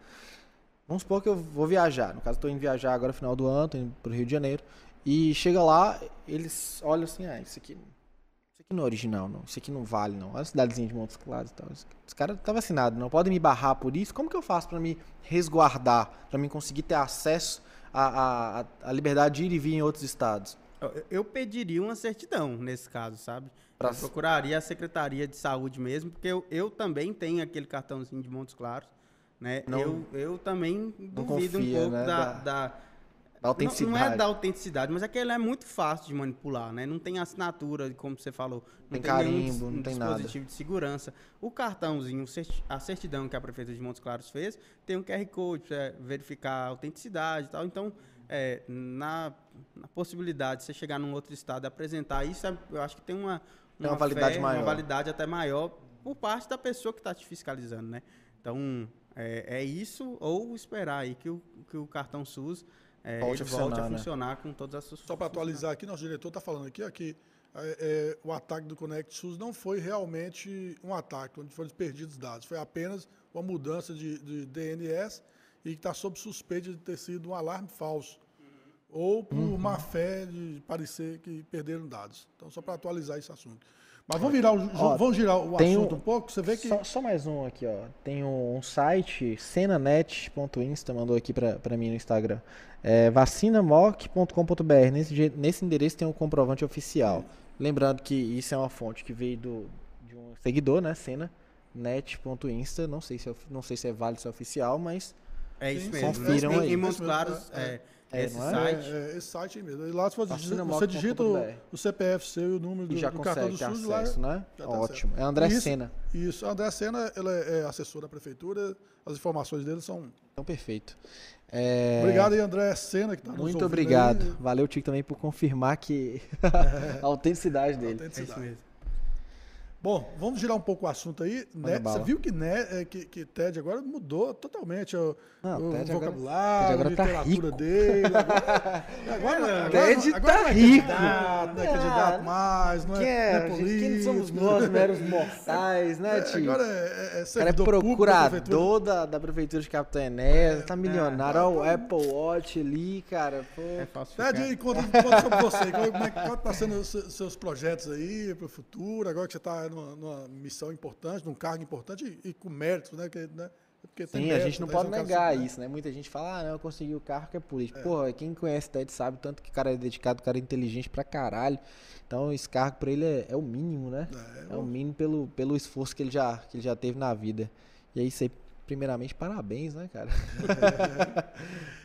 Vamos supor que eu vou viajar, no caso estou indo viajar agora final do ano, estou indo para o Rio de Janeiro, e chega lá, eles olham assim, ah, isso aqui, isso aqui não é original, não, isso aqui não vale, não. Olha a cidadezinha de Montes Claros e tal. Esse cara tá vacinado, não podem me barrar por isso. Como que eu faço para me resguardar, para mim conseguir ter acesso a, a, a liberdade de ir e vir em outros estados? Eu pediria uma certidão nesse caso, sabe? Pra... Eu procuraria a Secretaria de Saúde mesmo, porque eu, eu também tenho aquele cartãozinho de Montes Claros. Né? Não, eu, eu também duvido confia, um pouco né? da, da, da autenticidade. Não, não, é da autenticidade, mas é que ele é muito fácil de manipular, né? Não tem assinatura, como você falou. Não tem, tem carimbo, nenhum não tem dispositivo nada. de segurança. O cartãozinho, a certidão que a Prefeitura de Montes Claros fez, tem um QR Code para verificar a autenticidade e tal. Então, é, na, na, possibilidade de você chegar num outro estado e apresentar isso, é, eu acho que tem uma, uma, uma validade fé, maior. Uma validade até maior por parte da pessoa que está te fiscalizando, né? Então, é, é, isso ou esperar aí que o, que o cartão SUS é, volte, a funcionar, a né? funcionar né? com todas as suas Só para atualizar aqui, nosso diretor está falando aqui ó, que é, é, o ataque do Connect SUS não foi realmente um ataque, onde foram perdidos dados. Foi apenas uma mudança de, de DNS e que está sob suspeita de ter sido um alarme falso. Uhum. Ou por uhum. má fé de parecer que perderam dados. Então, só para atualizar esse assunto. Mas vamos virar o, ó, vamos girar o assunto um, um, pouco, você vê que... Só, só, mais um aqui, ó. Tem um, um site, cenanet.insta, mandou aqui para mim no Instagram. É vacinamock.com.br. Nesse, nesse endereço tem um comprovante oficial. Lembrando que isso é uma fonte que veio do, de um seguidor, né? Cenanet.insta. Não sei se é, não sei se é válido, se é oficial, mas é isso mesmo. Confiram aí. Em Montes Claros, é, é é, esse site? É, é, esse site aí mesmo. E lá você, você digita o, o, CPF seu e o número do, já do cartão do SUS acesso, lá. Né? Ótimo. É André isso, Sena. Isso, André Sena, ela é assessor da prefeitura. As informações dele são. Então, perfeito. É... Obrigado aí, André Sena, que está nos Muito obrigado. Aí. Valeu, Tico, também por confirmar que a autenticidade dele. A autenticidade. É isso mesmo. Bom, vamos girar um pouco o assunto aí. Né? Você viu que, né, é, que, que Ted agora mudou totalmente o, Não, o Ted agora- vocabulário, Ted agora a tá literatura rico. dele. Agora, agora, agora, Ted agora tá não é rico. candidato, não é Ah, candidato mais, não é, Quem, é, não é gente, quem somos político. nós, meros mortais, né, É, tio? agora é, é, é O cara é público da prefeitura. procurador da, da prefeitura de Capitão Enéas, tá milionário. Olha o Apple Watch ali, cara. Pô. É falsificado. Ted, aí, conta, conta sobre você. Como é que tá sendo os seus seus projetos aí para o futuro? Agora que você está numa, numa missão importante, num cargo importante e, e com méritos, né? Que, né? Porque tem Sim, a mérito, gente não né? pode é um negar isso, né? Muita gente fala, ah, não, eu consegui o carro que é político. Porra, quem conhece o Ted sabe tanto que o cara é dedicado, o cara é inteligente pra caralho. Então esse cargo pra ele é, é o mínimo, né? É, o mínimo pelo, pelo esforço que ele, já, que ele já teve na vida. E aí, você, primeiramente, parabéns, né, cara?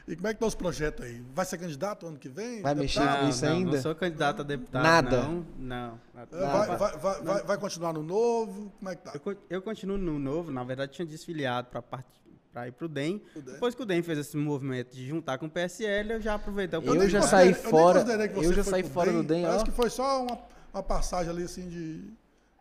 E como é que estão os projetos aí? Vai ser candidato ano que vem? Vai mexer Deputado? com isso não, ainda? Não sou candidato a deputado. Nada? Não, não. É, Vai, vai, vai, vai, vai continuar no novo? Como é que tá? Eu, eu continuo no novo, na verdade tinha desfiliado para para ir pro DEM. O DEM. Depois que o DEM fez esse movimento de juntar com o PSL, eu já aproveitei. Eu nem já saí fora- eu já saí fora do DEM, Parece ó. que foi só uma, uma passagem ali assim de.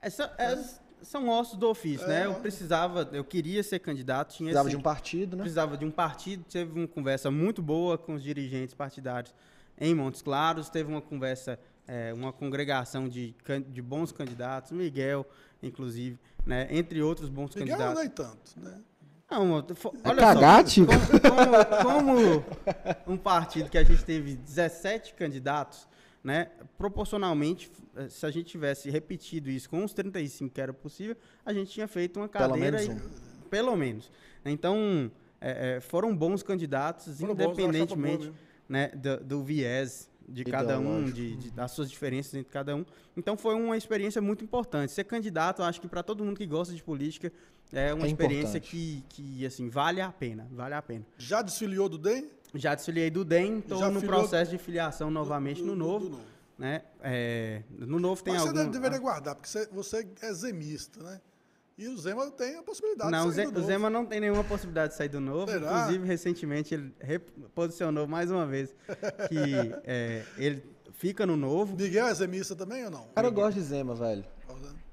Essa- é- são ossos do ofício, né? Eu precisava, eu queria ser candidato, tinha Precisava esse- de um partido, né? precisava de um partido, teve uma conversa muito boa com os dirigentes partidários em Montes Claros, teve uma conversa, é, uma congregação de, de bons candidatos, Miguel, inclusive, né? Entre outros bons Miguel candidatos. nem tanto, né? Não, É olha cagar, só, como, como- como um partido que a gente teve 17 candidatos, né, proporcionalmente, eh, se a gente tivesse repetido isso com os 35 que era possível, a gente tinha feito uma Pelo cadeira, menos um. e- pelo menos. Então, eh, foram bons candidatos, Foram bons, boa independentemente mesmo. né, do, do viés de cada um, de, de- das suas diferenças entre cada um. Então foi uma experiência muito importante. Ser candidato, eu acho que para todo mundo que gosta de política, é uma É experiência que, que assim, vale a pena, vale a pena. Já desfiliou do DEM? Já desfiliei do DEM, estou no filiou processo de filiação novamente do- no novo. do novo. Né? É, no novo tem Mas você algum... deve, deveria guardar, porque você, você é zemista, né? E o Zema tem a possibilidade Não, o de sair do o novo. Zema não tem nenhuma possibilidade de sair do novo. Será? Inclusive, recentemente, ele reposicionou mais uma vez que é, ele fica no novo. Miguel é zemista também ou não? Cara, eu gosto de Zema, velho.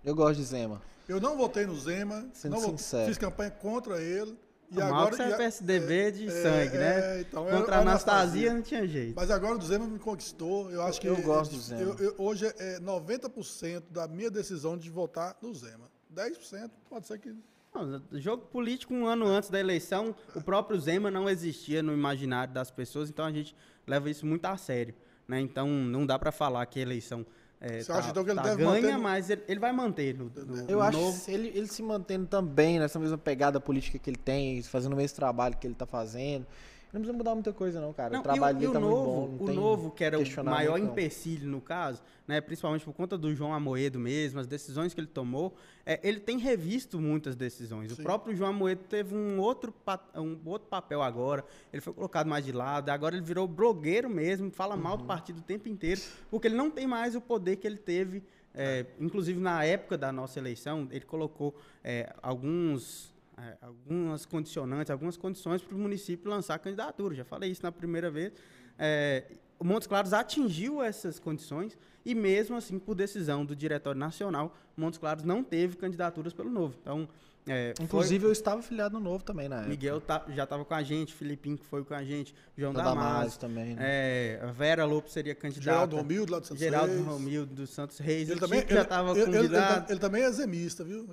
Eu gosto de Zema. Eu não votei no Zema, Sendo não votei- sincero. fiz campanha contra ele. E O agora, é e PSDB de é, sangue, é, né? então, eu- Contra a Anastasia não tinha jeito. Mas agora o Zema me conquistou. Eu acho que eu gosto do Zema. eu- eu- hoje é 90% da minha decisão de votar no Zema. 10% pode ser que. Não, jogo político um ano antes da eleição, o próprio Zema não existia no imaginário das pessoas, então a gente leva isso muito a sério. Né? Então não dá para falar que a eleição é, Você tá, acha, então, que ele tá deve ganha, manter mas ele, ele vai manter no, no- Eu no acho novo. que ele, ele se mantendo também nessa mesma pegada política que ele tem, fazendo o mesmo trabalho que ele tá fazendo. Não precisa mudar muita coisa, não, cara. Não, o trabalho e tá e o novo, bom. o novo, que era o maior muito, empecilho no caso, né, principalmente por conta do João Amoedo mesmo, as decisões que ele tomou, é, ele tem revisto muitas decisões. O próprio João Amoedo teve um outro, um outro papel agora, ele foi colocado mais de lado, agora ele virou blogueiro mesmo, fala mal Uhum. do partido o tempo inteiro, porque ele não tem mais o poder que ele teve, é, inclusive na época da nossa eleição, ele colocou é, alguns é, algumas condicionantes, algumas condições para o município lançar a candidatura. Já falei isso na primeira vez. É, o Montes Claros atingiu essas condições e, mesmo assim, por decisão do Diretório Nacional, Montes Claros não teve candidaturas pelo Novo. Então, é, foi- Inclusive, eu estava filiado no novo também na época. Miguel tá- já estava com a gente, Filipinho que foi com a gente, João O Damasio, Damasio também, né? é, a Vera Lopes seria candidata. Geraldo Romildo, lá do Santos Geraldo Reis. Romildo dos Santos Reis. Ele também, Tico já estava ele, ele- ele- ele também é zemista, viu?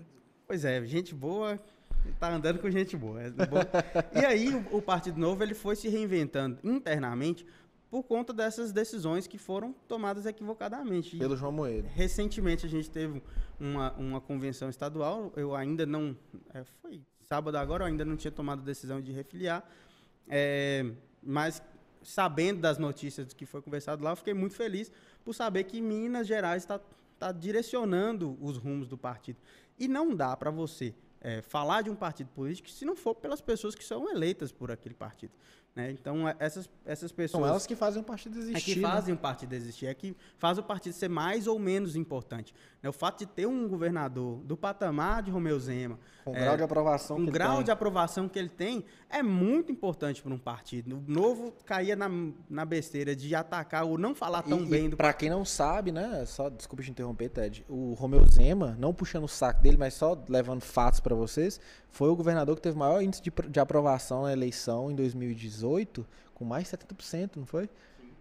Pois é, gente boa, tá andando com gente boa. é bom. e aí o, o Partido Novo ele foi se reinventando internamente por conta dessas decisões que foram tomadas equivocadamente. Pelo João Moedo. recentemente a gente teve uma, uma convenção estadual, eu ainda não, é, foi sábado agora, eu ainda não tinha tomado a decisão de refiliar, é, mas sabendo das notícias do que foi conversado lá, eu fiquei muito feliz por saber que Minas Gerais está tá direcionando os rumos do partido. E não dá para você é, falar de um partido político se não for pelas pessoas que são eleitas por aquele partido. Né? Então, é, essas, essas pessoas. São elas que fazem o partido existir. É que né? fazem o partido existir, é que faz o partido ser mais ou menos importante. Né? O fato de ter um governador do patamar de Romeu Zema, Com o é, grau de aprovação com que o ele grau tem. de aprovação que ele tem, é muito importante para um partido. O novo caía na, na besteira de atacar ou não falar tão e, bem e do pra quem não sabe, né? Só desculpa te interromper, Ted. O Romeu Zema, não puxando o saco dele, mas só levando fatos pra vocês, foi o governador que teve o maior índice de, de aprovação na eleição em 2018, com mais de 70%, não foi?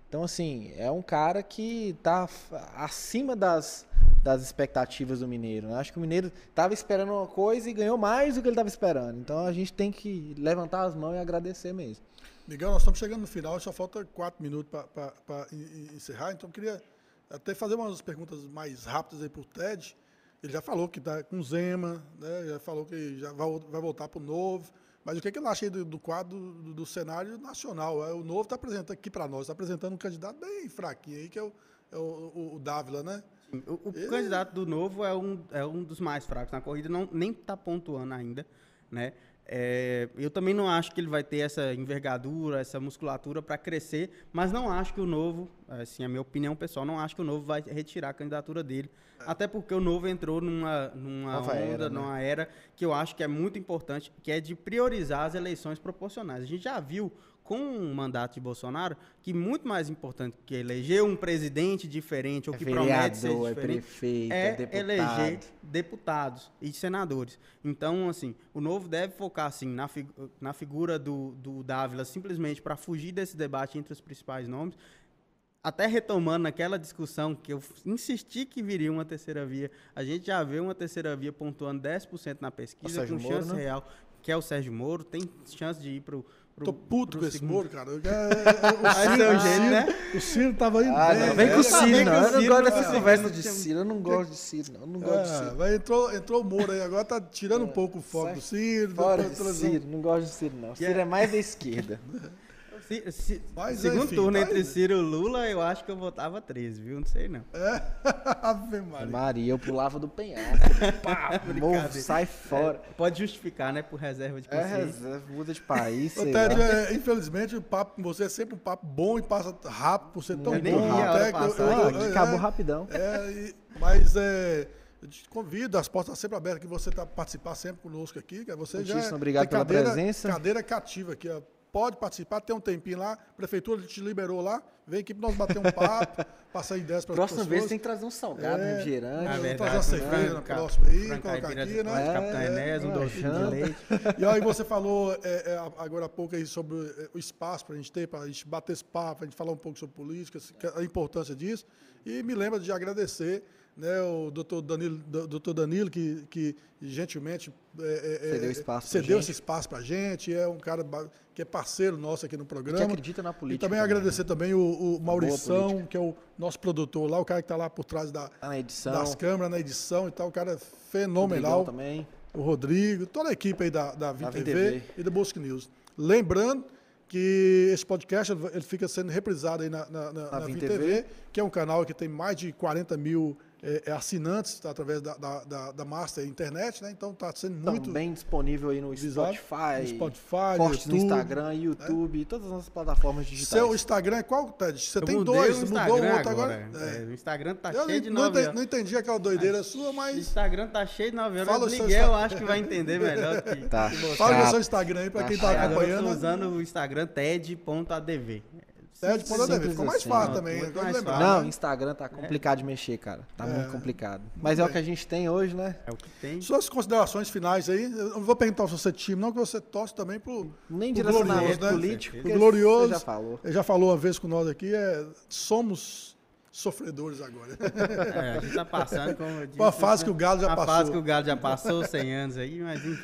Então, assim, é um cara que tá acima das, das expectativas do Mineiro. Né? Acho que o Mineiro tava esperando uma coisa e ganhou mais do que ele tava esperando. Então a gente tem que levantar as mãos e agradecer mesmo. Miguel, nós estamos chegando no final, só falta quatro minutos para encerrar, então eu queria até fazer umas perguntas mais rápidas aí para o Ted. Ele já falou que está com Zema, né? já falou que já vai, vai voltar para o Novo, mas o que, que ele acha aí do, do quadro do, do cenário nacional? É, o Novo está apresentando aqui para nós, está apresentando um candidato bem fraquinho aí, que é o, é o, o- o Dávila, né? O, o candidato do Novo é um, é um dos mais fracos na corrida, não, nem está pontuando ainda, né? É, eu também não acho que ele vai ter essa envergadura, essa musculatura para crescer, mas não acho que o Novo, assim, a minha opinião pessoal, não acho que o Novo vai retirar a candidatura dele, até porque o Novo entrou numa, numa Nova onda, era, né? numa era que eu acho que é muito importante, que é de priorizar as eleições proporcionais. A gente já viu com o mandato de Bolsonaro que muito mais importante que eleger um presidente diferente ou É que promete ser vereador, é diferente prefeito, é é deputado. eleger deputados e senadores. Então, assim, o novo deve focar assim na, fi- na figura do, do Dávila simplesmente para fugir desse debate entre os principais nomes. Até retomando aquela discussão que eu insisti que viria uma terceira via, a gente já vê uma terceira via pontuando 10% na pesquisa, com Moro, chance né? real, que é o Sérgio Moro, tem chance de ir para o. Tô puto com esse Moro, cara. Eu- é- é- o Ciro- o jeito, né? O Ciro tava indo Ah, não, vem né? com o eu Ciro, não. o Eu não Ciro, gosto dessa tinha- conversa de Ciro. Eu não gosto de Ciro, não. Eu não gosto de É, Ciro. mas entrou, entrou o Moro aí, agora tá tirando um pouco o foco do Ciro. Fora tá trazendo- Ciro, não gosto de Ciro, não. Ciro é mais da esquerda. Se, se, Mas, segundo enfim, turno tá entre aí. Ciro e Lula, eu acho que eu votava 13, viu? Não sei não. É, Ave Maria. Maria, eu pulava do penhasco. Pá, morro, sai fora. Pode justificar, né? Por reserva de É, consciência. reserva, muda de país, Ô, sei Ted, lá. é, infelizmente o papo com você é sempre um papo bom e passa rápido por ser tão Eu bom. até que eu- eu- acabou é, rapidão. É, e- mas é, eu te convido, as portas estão sempre abertas, que você tá participar sempre conosco aqui. Que você já Muitíssimo é- obrigado pela cadeira, presença. Cadeira cativa aqui, ó. Pode participar, tem um tempinho lá, a prefeitura te liberou lá, vem aqui para nós bater um papo, passar ideias para as Próxima pessoas. vez tem que trazer um salgado, É. um refrigerante. Vou verdade, trazer uma cerveja na próxima aí, colocar aqui, né? Capitão É, um uma docinho de janta. leite. E aí você falou é, é, agora há pouco aí sobre é, o espaço para a gente ter, para a gente bater esse papo, a gente falar um pouco sobre política, se- a importância disso. E me lembra de agradecer né, o doutor Danilo, do- doutor Danilo que, que gentilmente é, é, Cedeu é, espaço pra cedeu esse espaço para a gente, é um cara que é parceiro nosso aqui no Que programa. acredita na política. e também também, agradecer também o, o Maurição, que é o nosso produtor lá, o cara que está lá por trás da, Tá na das câmeras, na edição e tal, o cara é fenomenal também. o Rodrigo, toda a equipe aí da, da Vim Da Vim TV, TV. e da Bosque News. Lembrando que esse podcast ele fica sendo reprisado aí na, na, na, na Vim Vim TV. TV, que é um canal que tem mais de 40 mil eh, eh, assinantes tá, através da, da, da, da Master Internet, né? Então está sendo muito Também disponível aí no Spotify. no Spotify, YouTube. no Instagram, YouTube, todas as nossas plataformas digitais. Seu Instagram é qual, Ted? Você Eu tem dois, o mudou Instagram o outro agora? agora. É. É, o Instagram tá Eu cheio de não, nove entendi, não entendi aquela doideira sua, O mas Instagram tá cheio de 9 horas. Fala o seu Miguel, eu acho que vai entender melhor que, Tá. que fala Tá. o seu Instagram aí para Tá quem está. Agora eu tô acompanhando. usando o Instagram ted.adv. Ted, pode Simples Ficou mais assim, fácil também. mais lembrar, Não, né? Instagram tá complicado de mexer, cara. Tá É. muito complicado. Mas é o que a gente tem hoje, né? É o que tem. Suas considerações finais aí. Eu não vou perguntar se você é time, não, que você torce também pro. Nem pro glorioso, né? político. Pro porque glorioso. Você já falou. Ele já falou uma vez com nós aqui, é, somos sofredores agora. É, a gente tá passando, como eu disse. Uma fase que o Galo já uma passou. fase que o Galo já passou, 100 anos aí, mas enfim.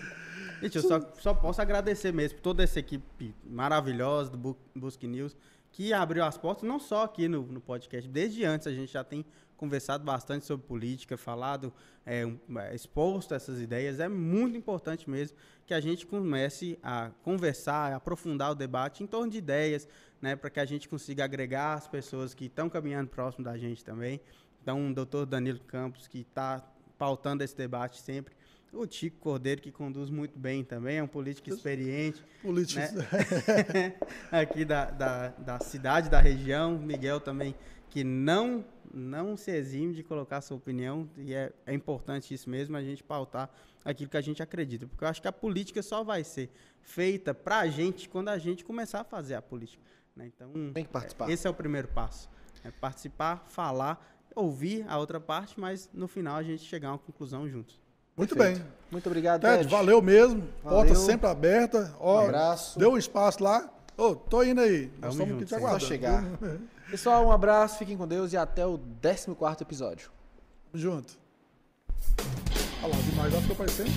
Gente, eu só, só posso agradecer mesmo por toda essa equipe maravilhosa do Bu- Busque News, que abriu as portas, não só aqui no, no podcast, desde antes a gente já tem conversado bastante sobre política, falado, é, é, exposto essas ideias. É muito importante mesmo que a gente comece a conversar, a aprofundar o debate em torno de ideias, né, para que a gente consiga agregar as pessoas que estão caminhando próximo da gente também. Então, o doutor Danilo Campos, que está pautando esse debate sempre, O Tico Cordeiro, que conduz muito bem também, é um político experiente. Políticos. Né? aqui da, da, da cidade, da região. Miguel também, que não, não se exime de colocar sua opinião, e é, é importante isso mesmo, a gente pautar aquilo que a gente acredita. Porque eu acho que a política só vai ser feita pra gente quando a gente começar a fazer a política. né? Então, Tem que participar. esse é o primeiro passo. É participar, falar, ouvir a outra parte, mas no final a gente chegar a uma conclusão juntos. Muito Perfeito. bem. Muito obrigado, Ted, Ted. valeu mesmo. Porta Valeu. sempre aberta. Ó, Um abraço. Deu um espaço lá. Ô, tô indo aí. Nós Tamo estamos aqui te sim. aguardando. Só chegar. Pessoal, um abraço, fiquem com Deus e até o 14 episódio. Junto. Olha lá, demais já ficou parecendo.